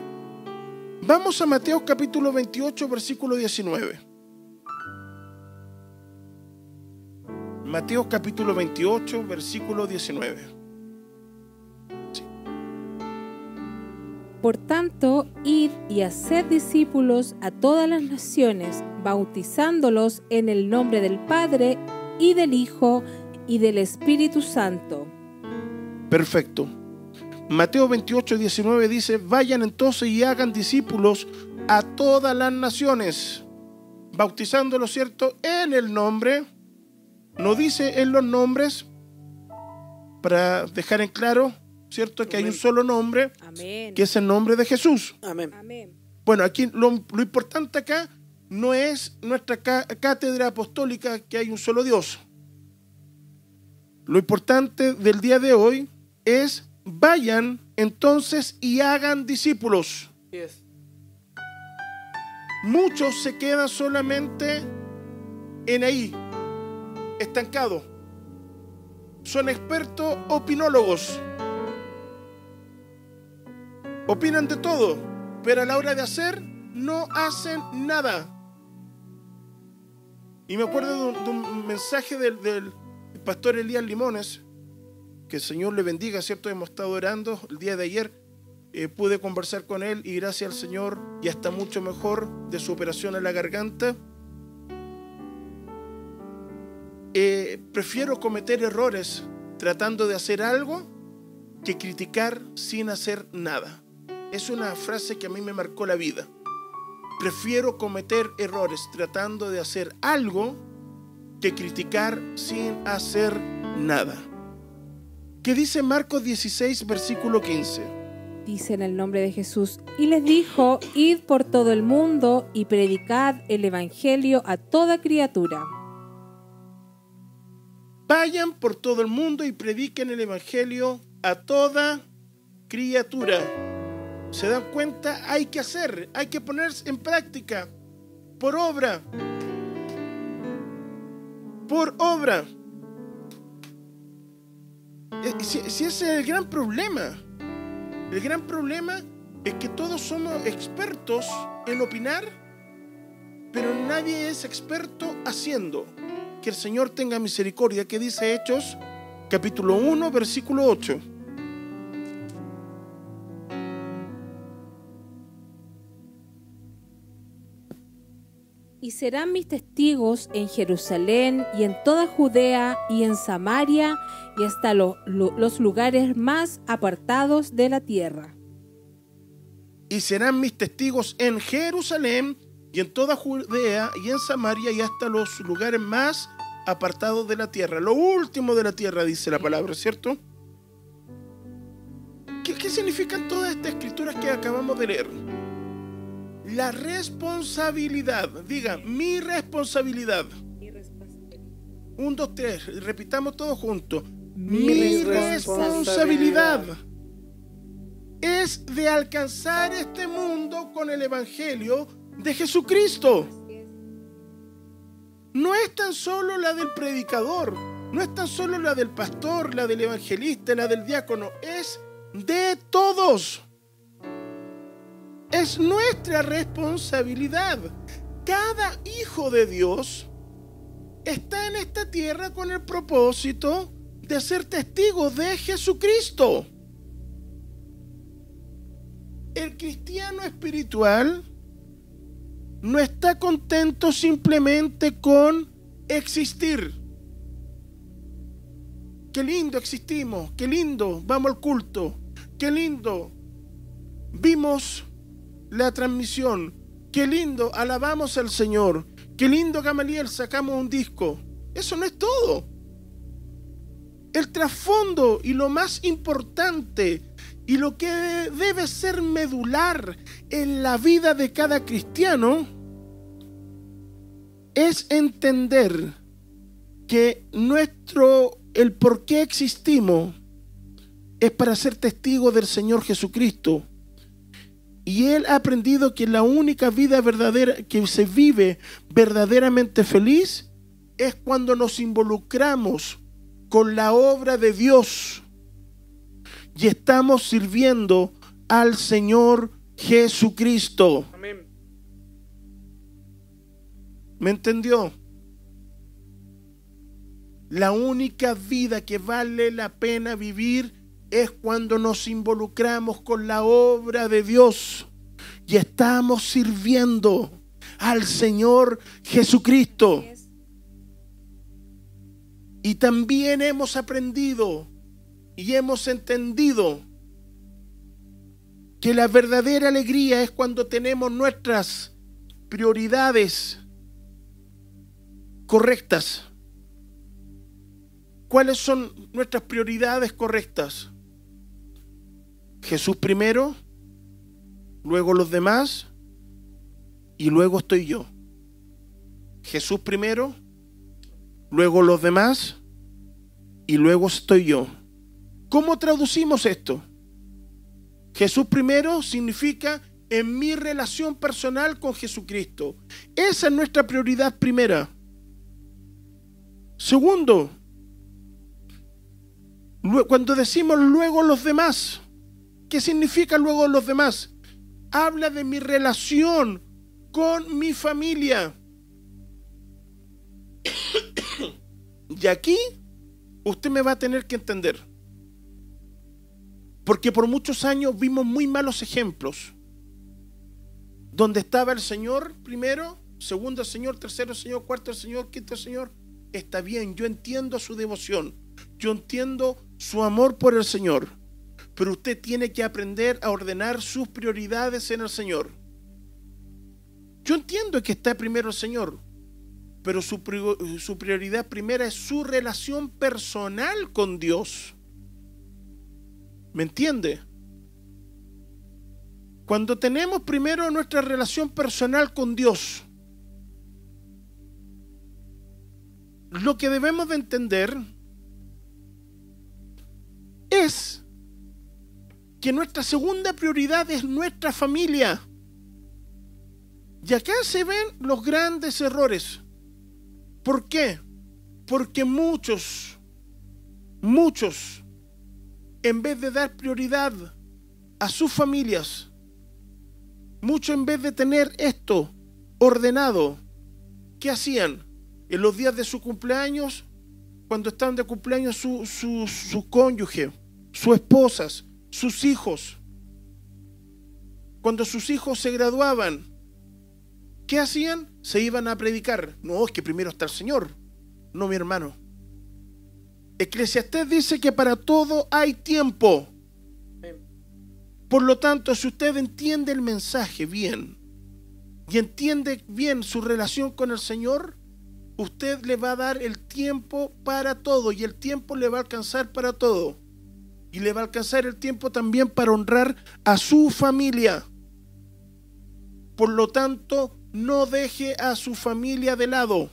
[SPEAKER 1] Vamos a Mateo capítulo 28, versículo 19. Mateo capítulo 28, versículo 19.
[SPEAKER 2] Por tanto, id y haced discípulos a todas las naciones, bautizándolos en el nombre del Padre y del Hijo y del Espíritu Santo.
[SPEAKER 1] Perfecto. Mateo 28, 19 dice, vayan entonces y hagan discípulos a todas las naciones, bautizándolos, ¿cierto? En el nombre. No dice en los nombres, para dejar en claro, ¿cierto? Que hay un solo nombre,
[SPEAKER 2] Amén.
[SPEAKER 1] que es el nombre de Jesús.
[SPEAKER 3] Amén.
[SPEAKER 2] Amén.
[SPEAKER 1] Bueno, aquí lo, lo importante acá no es nuestra cá- cátedra apostólica que hay un solo Dios. Lo importante del día de hoy es vayan entonces y hagan discípulos.
[SPEAKER 3] Yes.
[SPEAKER 1] Muchos se quedan solamente en ahí, estancados. Son expertos opinólogos. Opinan de todo, pero a la hora de hacer no hacen nada. Y me acuerdo de un, mensaje del, pastor Elías Limones, que el Señor le bendiga, ¿cierto? Hemos estado orando el día de ayer, eh, pude conversar con él y gracias al Señor ya está mucho mejor de su operación a la garganta. Eh, prefiero cometer errores tratando de hacer algo que criticar sin hacer nada. Es una frase que a mí me marcó la vida. Prefiero cometer errores tratando de hacer algo que criticar sin hacer nada. ¿Qué dice Marcos 16, versículo 15?
[SPEAKER 2] Dice en el nombre de Jesús, y les dijo, id por todo el mundo y predicad el Evangelio a toda criatura.
[SPEAKER 1] Vayan por todo el mundo y prediquen el Evangelio a toda criatura. ¿Se dan cuenta? Hay que hacer, hay que ponerse en práctica, por obra. Por obra. Eh, Si, si ese es el gran problema. El gran problema es que todos somos expertos en opinar, pero nadie es experto haciendo. Que el Señor tenga misericordia, que dice Hechos capítulo 1, versículo 8.
[SPEAKER 2] Y serán mis testigos en Jerusalén y en toda Judea y en Samaria y hasta lo- lo- los lugares más apartados de la tierra.
[SPEAKER 1] y serán mis testigos en Jerusalén y en toda Judea y en Samaria y hasta los lugares más apartados de la tierra. Lo último de la tierra, dice la palabra, ¿cierto? ¿Qué, qué significan todas estas escrituras que acabamos de leer? La responsabilidad, diga, mi responsabilidad. Un, dos, tres, repitamos todos juntos.
[SPEAKER 2] Mi
[SPEAKER 1] Mi
[SPEAKER 3] responsabilidad.
[SPEAKER 1] responsabilidad es de alcanzar este mundo con el Evangelio de Jesucristo. No es tan solo la del predicador, no es tan solo la del pastor, la del evangelista, la del diácono, es de todos. Es nuestra responsabilidad. Cada hijo de Dios está en esta tierra con el propósito de ser testigos de Jesucristo. El cristiano espiritual no está contento simplemente con existir. Qué lindo existimos, qué lindo, vamos al culto, qué lindo, vimos la transmisión, qué lindo, alabamos al Señor, qué lindo Gamaliel, sacamos un disco. Eso no es todo. El trasfondo y lo más importante y lo que debe ser medular en la vida de cada cristiano es entender que nuestro, el por qué existimos es para ser testigos del Señor Jesucristo. Y él ha aprendido que la única vida verdadera que se vive verdaderamente feliz es cuando nos involucramos con la obra de Dios y estamos sirviendo al Señor Jesucristo.
[SPEAKER 3] Amén.
[SPEAKER 1] ¿Me entendió? La única vida que vale la pena vivir es cuando nos involucramos con la obra de Dios y estamos sirviendo al Señor Jesucristo. Y también hemos aprendido y hemos entendido que la verdadera alegría es cuando tenemos nuestras prioridades correctas. ¿Cuáles son nuestras prioridades correctas? Jesús primero, luego los demás y luego estoy yo. Jesús primero, luego los demás y luego estoy yo. ¿Cómo traducimos esto? Jesús primero significa en mi relación personal con Jesucristo. Esa es nuestra prioridad primera. Segundo, cuando decimos luego los demás, ¿qué significa luego los demás? Habla de mi relación con mi familia. Y aquí usted me va a tener que entender. Porque por muchos años vimos muy malos ejemplos. Donde estaba el Señor primero, segundo el Señor, tercero el Señor, cuarto el Señor, quinto el Señor. Está bien, yo entiendo su devoción. Yo entiendo su amor por el Señor. Pero usted tiene que aprender a ordenar sus prioridades en el Señor. Yo entiendo que está primero el Señor, pero su, su prioridad primera es su relación personal con Dios. ¿Me entiende? Cuando tenemos primero nuestra relación personal con Dios, lo que debemos de entender es que nuestra segunda prioridad es nuestra familia. Y acá se ven los grandes errores. ¿Por qué? Porque muchos, muchos, en vez de dar prioridad a sus familias, muchos en vez de tener esto ordenado, ¿qué hacían? En los días de su cumpleaños, cuando estaban de cumpleaños su, su, su cónyuge, sus esposas, sus hijos, cuando sus hijos se graduaban, ¿Qué hacían? Se iban a predicar. No, es que primero está el Señor, no mi hermano. Eclesiastés dice que para todo hay tiempo. Por lo tanto, si usted entiende el mensaje bien y entiende bien su relación con el Señor, usted le va a dar el tiempo para todo y el tiempo le va a alcanzar para todo. Y le va a alcanzar el tiempo también para honrar a su familia. Por lo tanto, no deje a su familia de lado.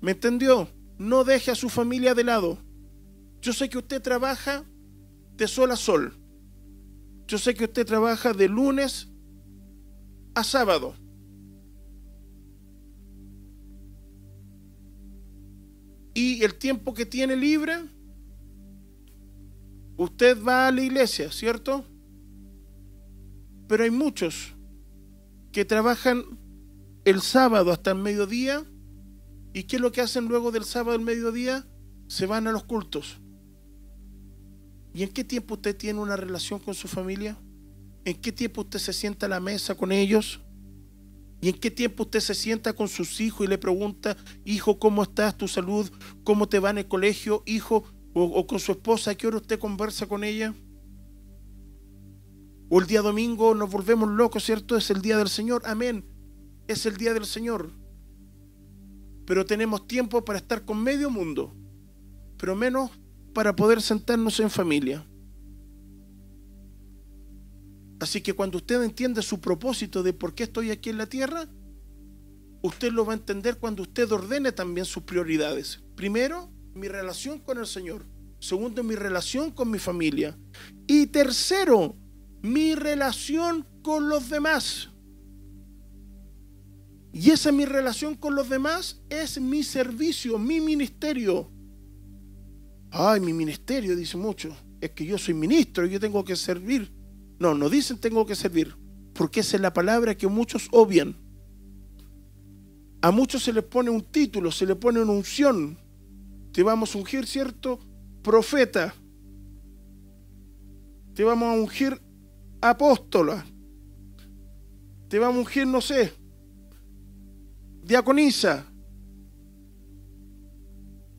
[SPEAKER 1] ¿Me entendió? No deje a su familia de lado. Yo sé que usted trabaja de sol a sol. Yo sé que usted trabaja de lunes a sábado. Y el tiempo que tiene libre, usted va a la iglesia, ¿cierto? Pero hay muchos que trabajan el sábado hasta el mediodía. ¿Y qué es lo que hacen luego del sábado al mediodía? Se van a los cultos. ¿Y en qué tiempo usted tiene una relación con su familia? ¿En qué tiempo usted se sienta a la mesa con ellos? ¿Y en qué tiempo usted se sienta con sus hijos y le pregunta, hijo, ¿cómo estás? ¿Tu salud? ¿Cómo te va en el colegio? Hijo, o, con su esposa, ¿a qué hora usted conversa con ella? O el día domingo nos volvemos locos, ¿cierto? Es el día del Señor. Amén. Es el día del Señor. Pero tenemos tiempo para estar con medio mundo, pero menos para poder sentarnos en familia. Así que cuando usted entiende su propósito de por qué estoy aquí en la tierra, usted lo va a entender cuando usted ordene también sus prioridades. Primero, mi relación con el Señor. Segundo, mi relación con mi familia. Y tercero, mi relación con los demás. Y esa mi relación con los demás es mi servicio, mi ministerio. Ay, mi ministerio, dice mucho. Es que yo soy ministro yo tengo que servir. No, no dicen tengo que servir, porque esa es la palabra que muchos obvian. A muchos se les pone un título, se le pone una unción. Te vamos a ungir, ¿cierto? Profeta. Te vamos a ungir apóstola, te va a ungir, no sé, diaconisa.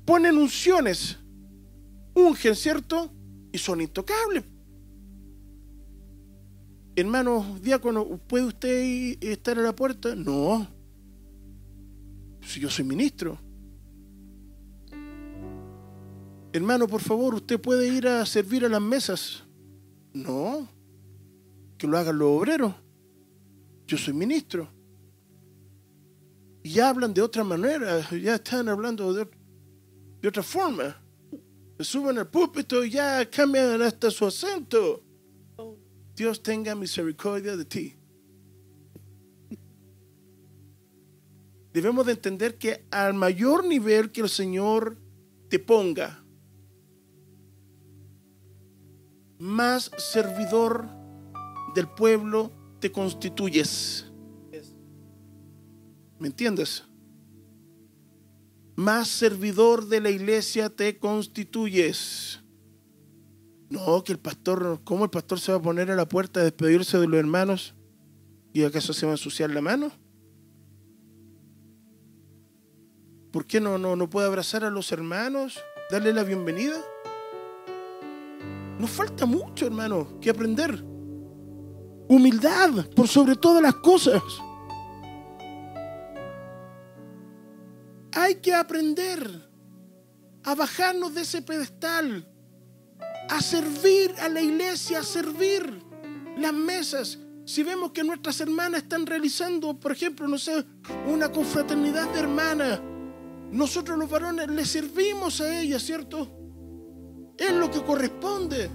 [SPEAKER 1] Ponen unciones, ungen, ¿cierto? Y son intocables. Hermano diácono, ¿puede usted estar a la puerta? No. Si yo soy ministro. Hermano, por favor, ¿usted puede ir a servir a las mesas? No que lo hagan los obreros. Yo soy ministro. Y ya hablan de otra manera, ya están hablando de, otra forma. Suben al púlpito y ya cambian hasta su acento. Dios tenga misericordia de ti. Debemos de entender que al mayor nivel que el Señor te ponga, más servidor del pueblo te constituyes. ¿Me entiendes? Más servidor de la iglesia te constituyes. No, que el pastor, ¿cómo el pastor se va a poner a la puerta a despedirse de los hermanos? ¿Y acaso se va a ensuciar la mano? ¿Por qué no, no, no puede abrazar a los hermanos? ¿Darle la bienvenida? Nos falta mucho, hermano, que aprender. Humildad por sobre todas las cosas. Hay que aprender a bajarnos de ese pedestal, a servir a la iglesia, a servir las mesas. Si vemos que nuestras hermanas están realizando, por ejemplo, no sé, una confraternidad de hermanas, nosotros los varones les servimos a ellas, ¿cierto? Es lo que corresponde.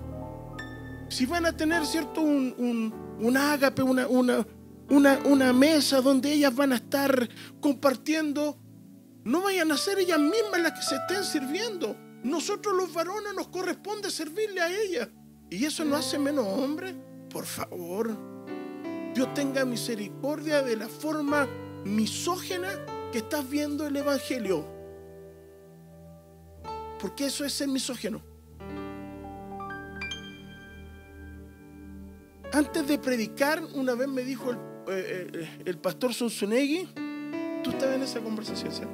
[SPEAKER 1] Si van a tener, ¿cierto? Un, un, ágape, una, una, una, mesa donde ellas van a estar compartiendo, no vayan a ser ellas mismas las que se estén sirviendo. Nosotros los varones nos corresponde servirle a ellas. ¿Y eso no hace menos hombre? Por favor. Dios tenga misericordia de la forma misógena que estás viendo el Evangelio. Porque eso es ser misógeno. Antes de predicar, una vez me dijo el, eh, eh, el pastor Sunsunegui, tú estabas en esa conversación.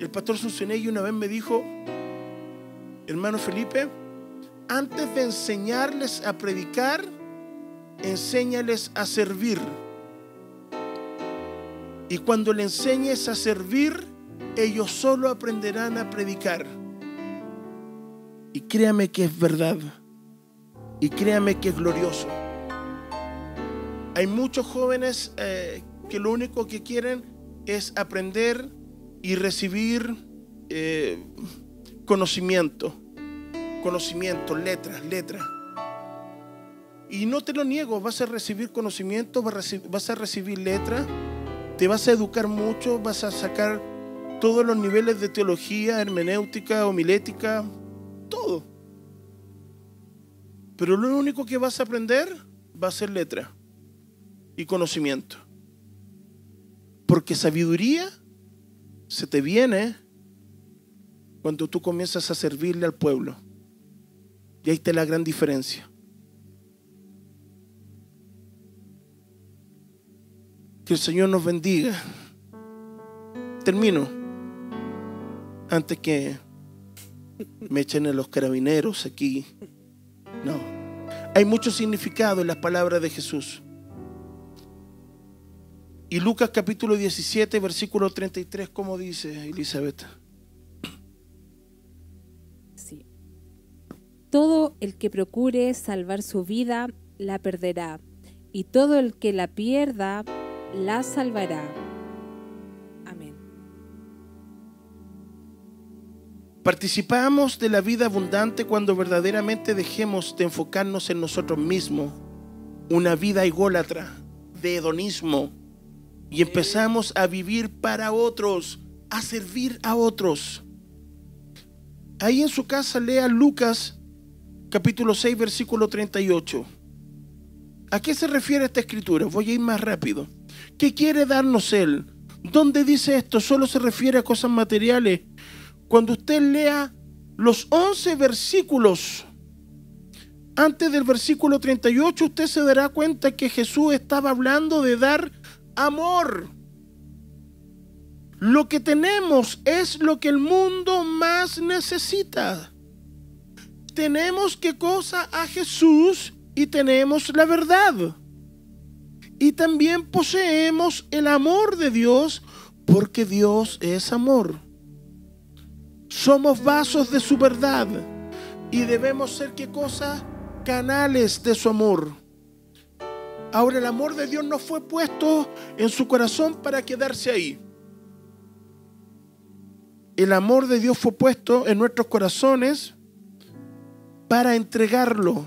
[SPEAKER 1] El pastor Sunsunegui una vez me dijo, hermano Felipe, antes de enseñarles a predicar, enséñales a servir. Y cuando le enseñes a servir, ellos solo aprenderán a predicar. Y créame que es verdad. Y créame que es glorioso. Hay muchos jóvenes eh, que lo único que quieren es aprender y recibir eh, conocimiento. Conocimiento, letras, letras. Y no te lo niego, vas a recibir conocimiento, vas a recibir letras, te vas a educar mucho, vas a sacar todos los niveles de teología, hermenéutica, homilética, todo. Pero lo único que vas a aprender va a ser letra y conocimiento. Porque sabiduría se te viene cuando tú comienzas a servirle al pueblo. Y ahí está la gran diferencia. Que el Señor nos bendiga. Termino. Antes que me echen en los carabineros aquí. No. Hay mucho significado en las palabras de Jesús. Y Lucas capítulo 17, versículo 33, ¿cómo dice Elizabeth?
[SPEAKER 2] Sí. Todo el que procure salvar su vida, la perderá. Y todo el que la pierda, la salvará.
[SPEAKER 1] Participamos de la vida abundante cuando verdaderamente dejemos de enfocarnos en nosotros mismos, una vida ególatra, de hedonismo, y empezamos a vivir para otros, a servir a otros. Ahí en su casa lea Lucas capítulo 6 versículo 38. ¿A qué se refiere esta escritura? Voy a ir más rápido. ¿Qué quiere darnos Él? ¿Dónde dice esto? Solo se refiere a cosas materiales. Cuando usted lea los 11 versículos, antes del versículo 38, usted se dará cuenta que Jesús estaba hablando de dar amor. Lo que tenemos es lo que el mundo más necesita. Tenemos qué cosa a Jesús y tenemos la verdad y también poseemos el amor de Dios porque Dios es amor. Somos vasos de su verdad y debemos ser qué cosa? Canales de su amor. Ahora el amor de Dios no fue puesto en su corazón para quedarse ahí. El amor de Dios fue puesto en nuestros corazones para entregarlo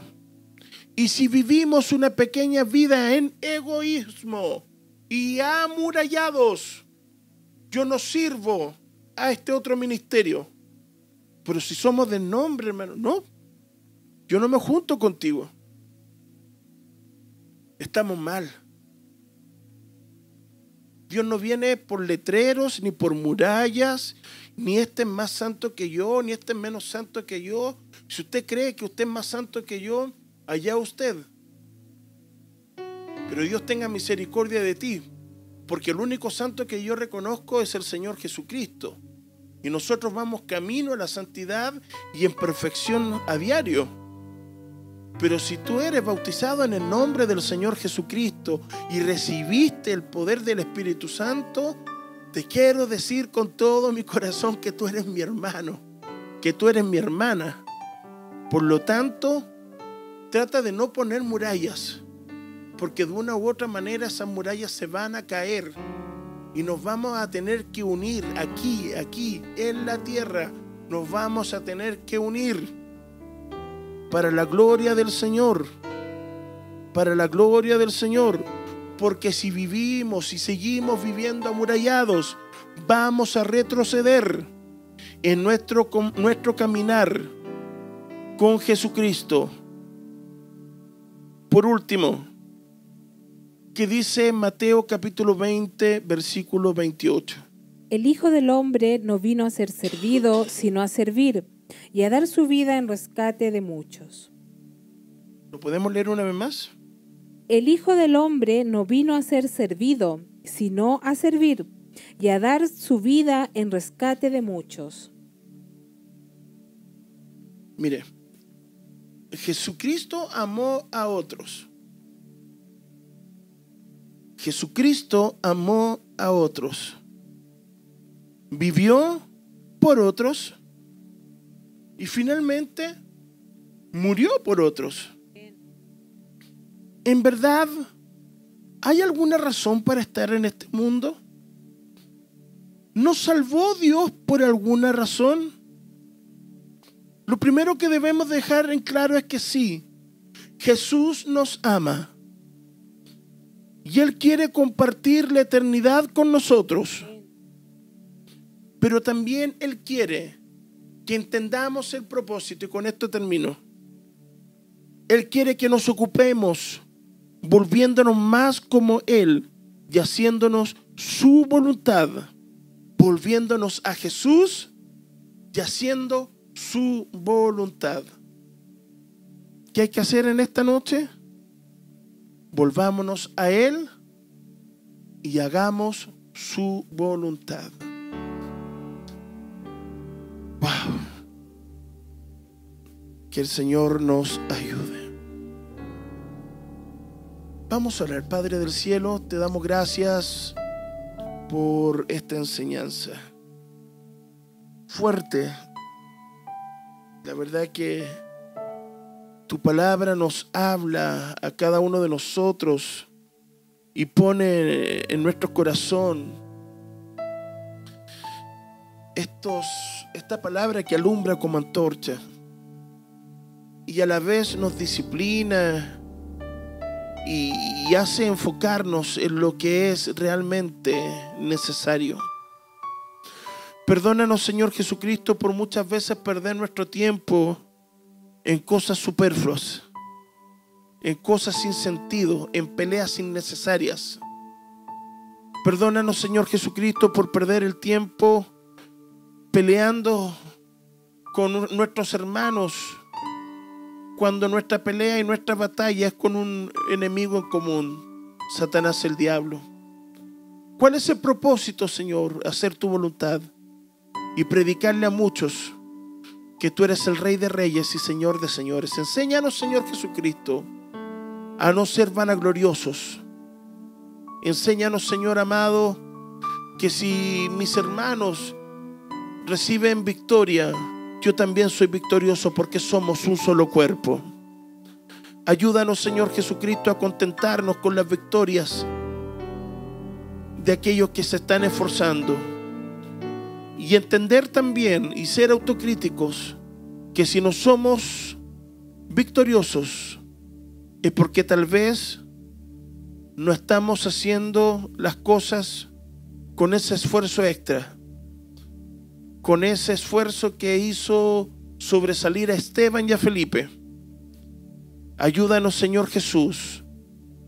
[SPEAKER 1] y si vivimos una pequeña vida en egoísmo y amurallados, yo no sirvo a este otro ministerio. Pero si somos de nombre, hermano, no. Yo no me junto contigo. Estamos mal. Dios no viene por letreros, ni por murallas, ni este es más santo que yo, ni este es menos santo que yo. Si usted cree que usted es más santo que yo, allá usted. Pero Dios tenga misericordia de ti, porque el único santo que yo reconozco es el Señor Jesucristo. Y nosotros vamos camino a la santidad y en perfección a diario. Pero si tú eres bautizado en el nombre del Señor Jesucristo y recibiste el poder del Espíritu Santo, te quiero decir con todo mi corazón que tú eres mi hermano, que tú eres mi hermana. Por lo tanto, Trata de no poner murallas, porque de una u otra manera esas murallas se van a caer y nos vamos a tener que unir aquí, aquí, en la tierra. Nos vamos a tener que unir para la gloria del Señor. Para la gloria del Señor. Porque si vivimos y seguimos viviendo amurallados, vamos a retroceder en nuestro, nuestro caminar con Jesucristo. Por último, que dice Mateo capítulo 20, versículo 28.
[SPEAKER 2] El Hijo del Hombre no vino a ser servido, sino a servir y a dar su vida en rescate de muchos.
[SPEAKER 1] ¿Lo podemos leer una vez más?
[SPEAKER 2] El Hijo del Hombre no vino a ser servido, sino a servir y a dar su vida en rescate de muchos.
[SPEAKER 1] Mire, Jesucristo amó a otros. Jesucristo amó a otros. Vivió por otros y finalmente murió por otros. ¿En verdad hay alguna razón para estar en este mundo? ¿Nos salvó Dios por alguna razón? Lo primero que debemos dejar en claro es que sí, Jesús nos ama. Y Él quiere compartir la eternidad con nosotros. Pero también Él quiere que entendamos el propósito, y con esto termino. Él quiere que nos ocupemos volviéndonos más como Él y haciéndonos su voluntad, volviéndonos a Jesús y haciendo su voluntad. ¿Qué hay que hacer en esta noche? Volvámonos a Él y hagamos su voluntad. Wow. Que el Señor nos ayude. Vamos a orar, Padre del Cielo, te damos gracias por esta enseñanza. Fuerte. La verdad que tu palabra nos habla a cada uno de nosotros y pone en nuestro corazón estos, esta palabra que alumbra como antorcha y a la vez nos disciplina y, y hace enfocarnos en lo que es realmente necesario. Perdónanos, Señor Jesucristo, por muchas veces perder nuestro tiempo en cosas superfluas, en cosas sin sentido, en peleas innecesarias. Perdónanos, Señor Jesucristo, por perder el tiempo peleando con nuestros hermanos cuando nuestra pelea y nuestra batalla es con un enemigo en común, Satanás el diablo. ¿Cuál es el propósito, Señor? Hacer tu voluntad y predicarle a muchos que tú eres el Rey de Reyes y Señor de Señores. Enséñanos, Señor Jesucristo, a no ser vanagloriosos. Enséñanos, Señor amado, que si mis hermanos reciben victoria, yo también soy victorioso porque somos un solo cuerpo. Ayúdanos, Señor Jesucristo, a contentarnos con las victorias de aquellos que se están esforzando. Y entender también y ser autocríticos que si no somos victoriosos es porque tal vez no estamos haciendo las cosas con ese esfuerzo extra con ese esfuerzo que hizo sobresalir a Esteban y a Felipe. Ayúdanos, Señor Jesús.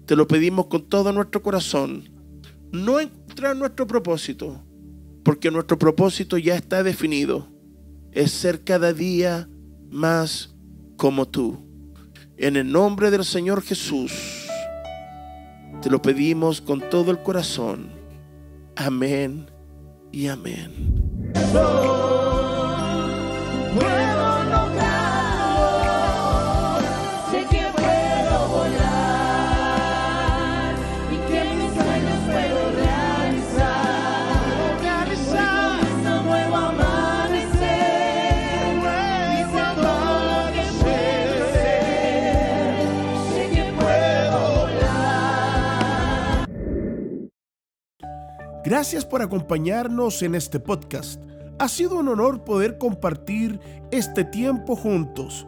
[SPEAKER 1] Te lo pedimos con todo nuestro corazón. No encontrar nuestro propósito, porque nuestro propósito ya está definido. Es ser cada día más como tú. En el nombre del Señor Jesús, te lo pedimos con todo el corazón. Amén y amén. Gracias por acompañarnos en este podcast. Ha sido un honor poder compartir este tiempo juntos.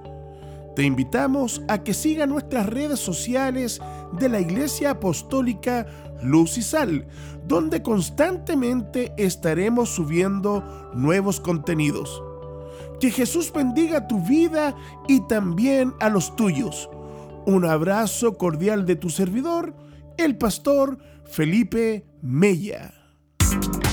[SPEAKER 1] te invitamos a que siga nuestras redes sociales de la Iglesia Apostólica Luz y Sal, donde constantemente estaremos subiendo nuevos contenidos. Que Jesús bendiga tu vida y también a los tuyos. Un abrazo cordial de tu servidor, el pastor Felipe Mella. Thank you.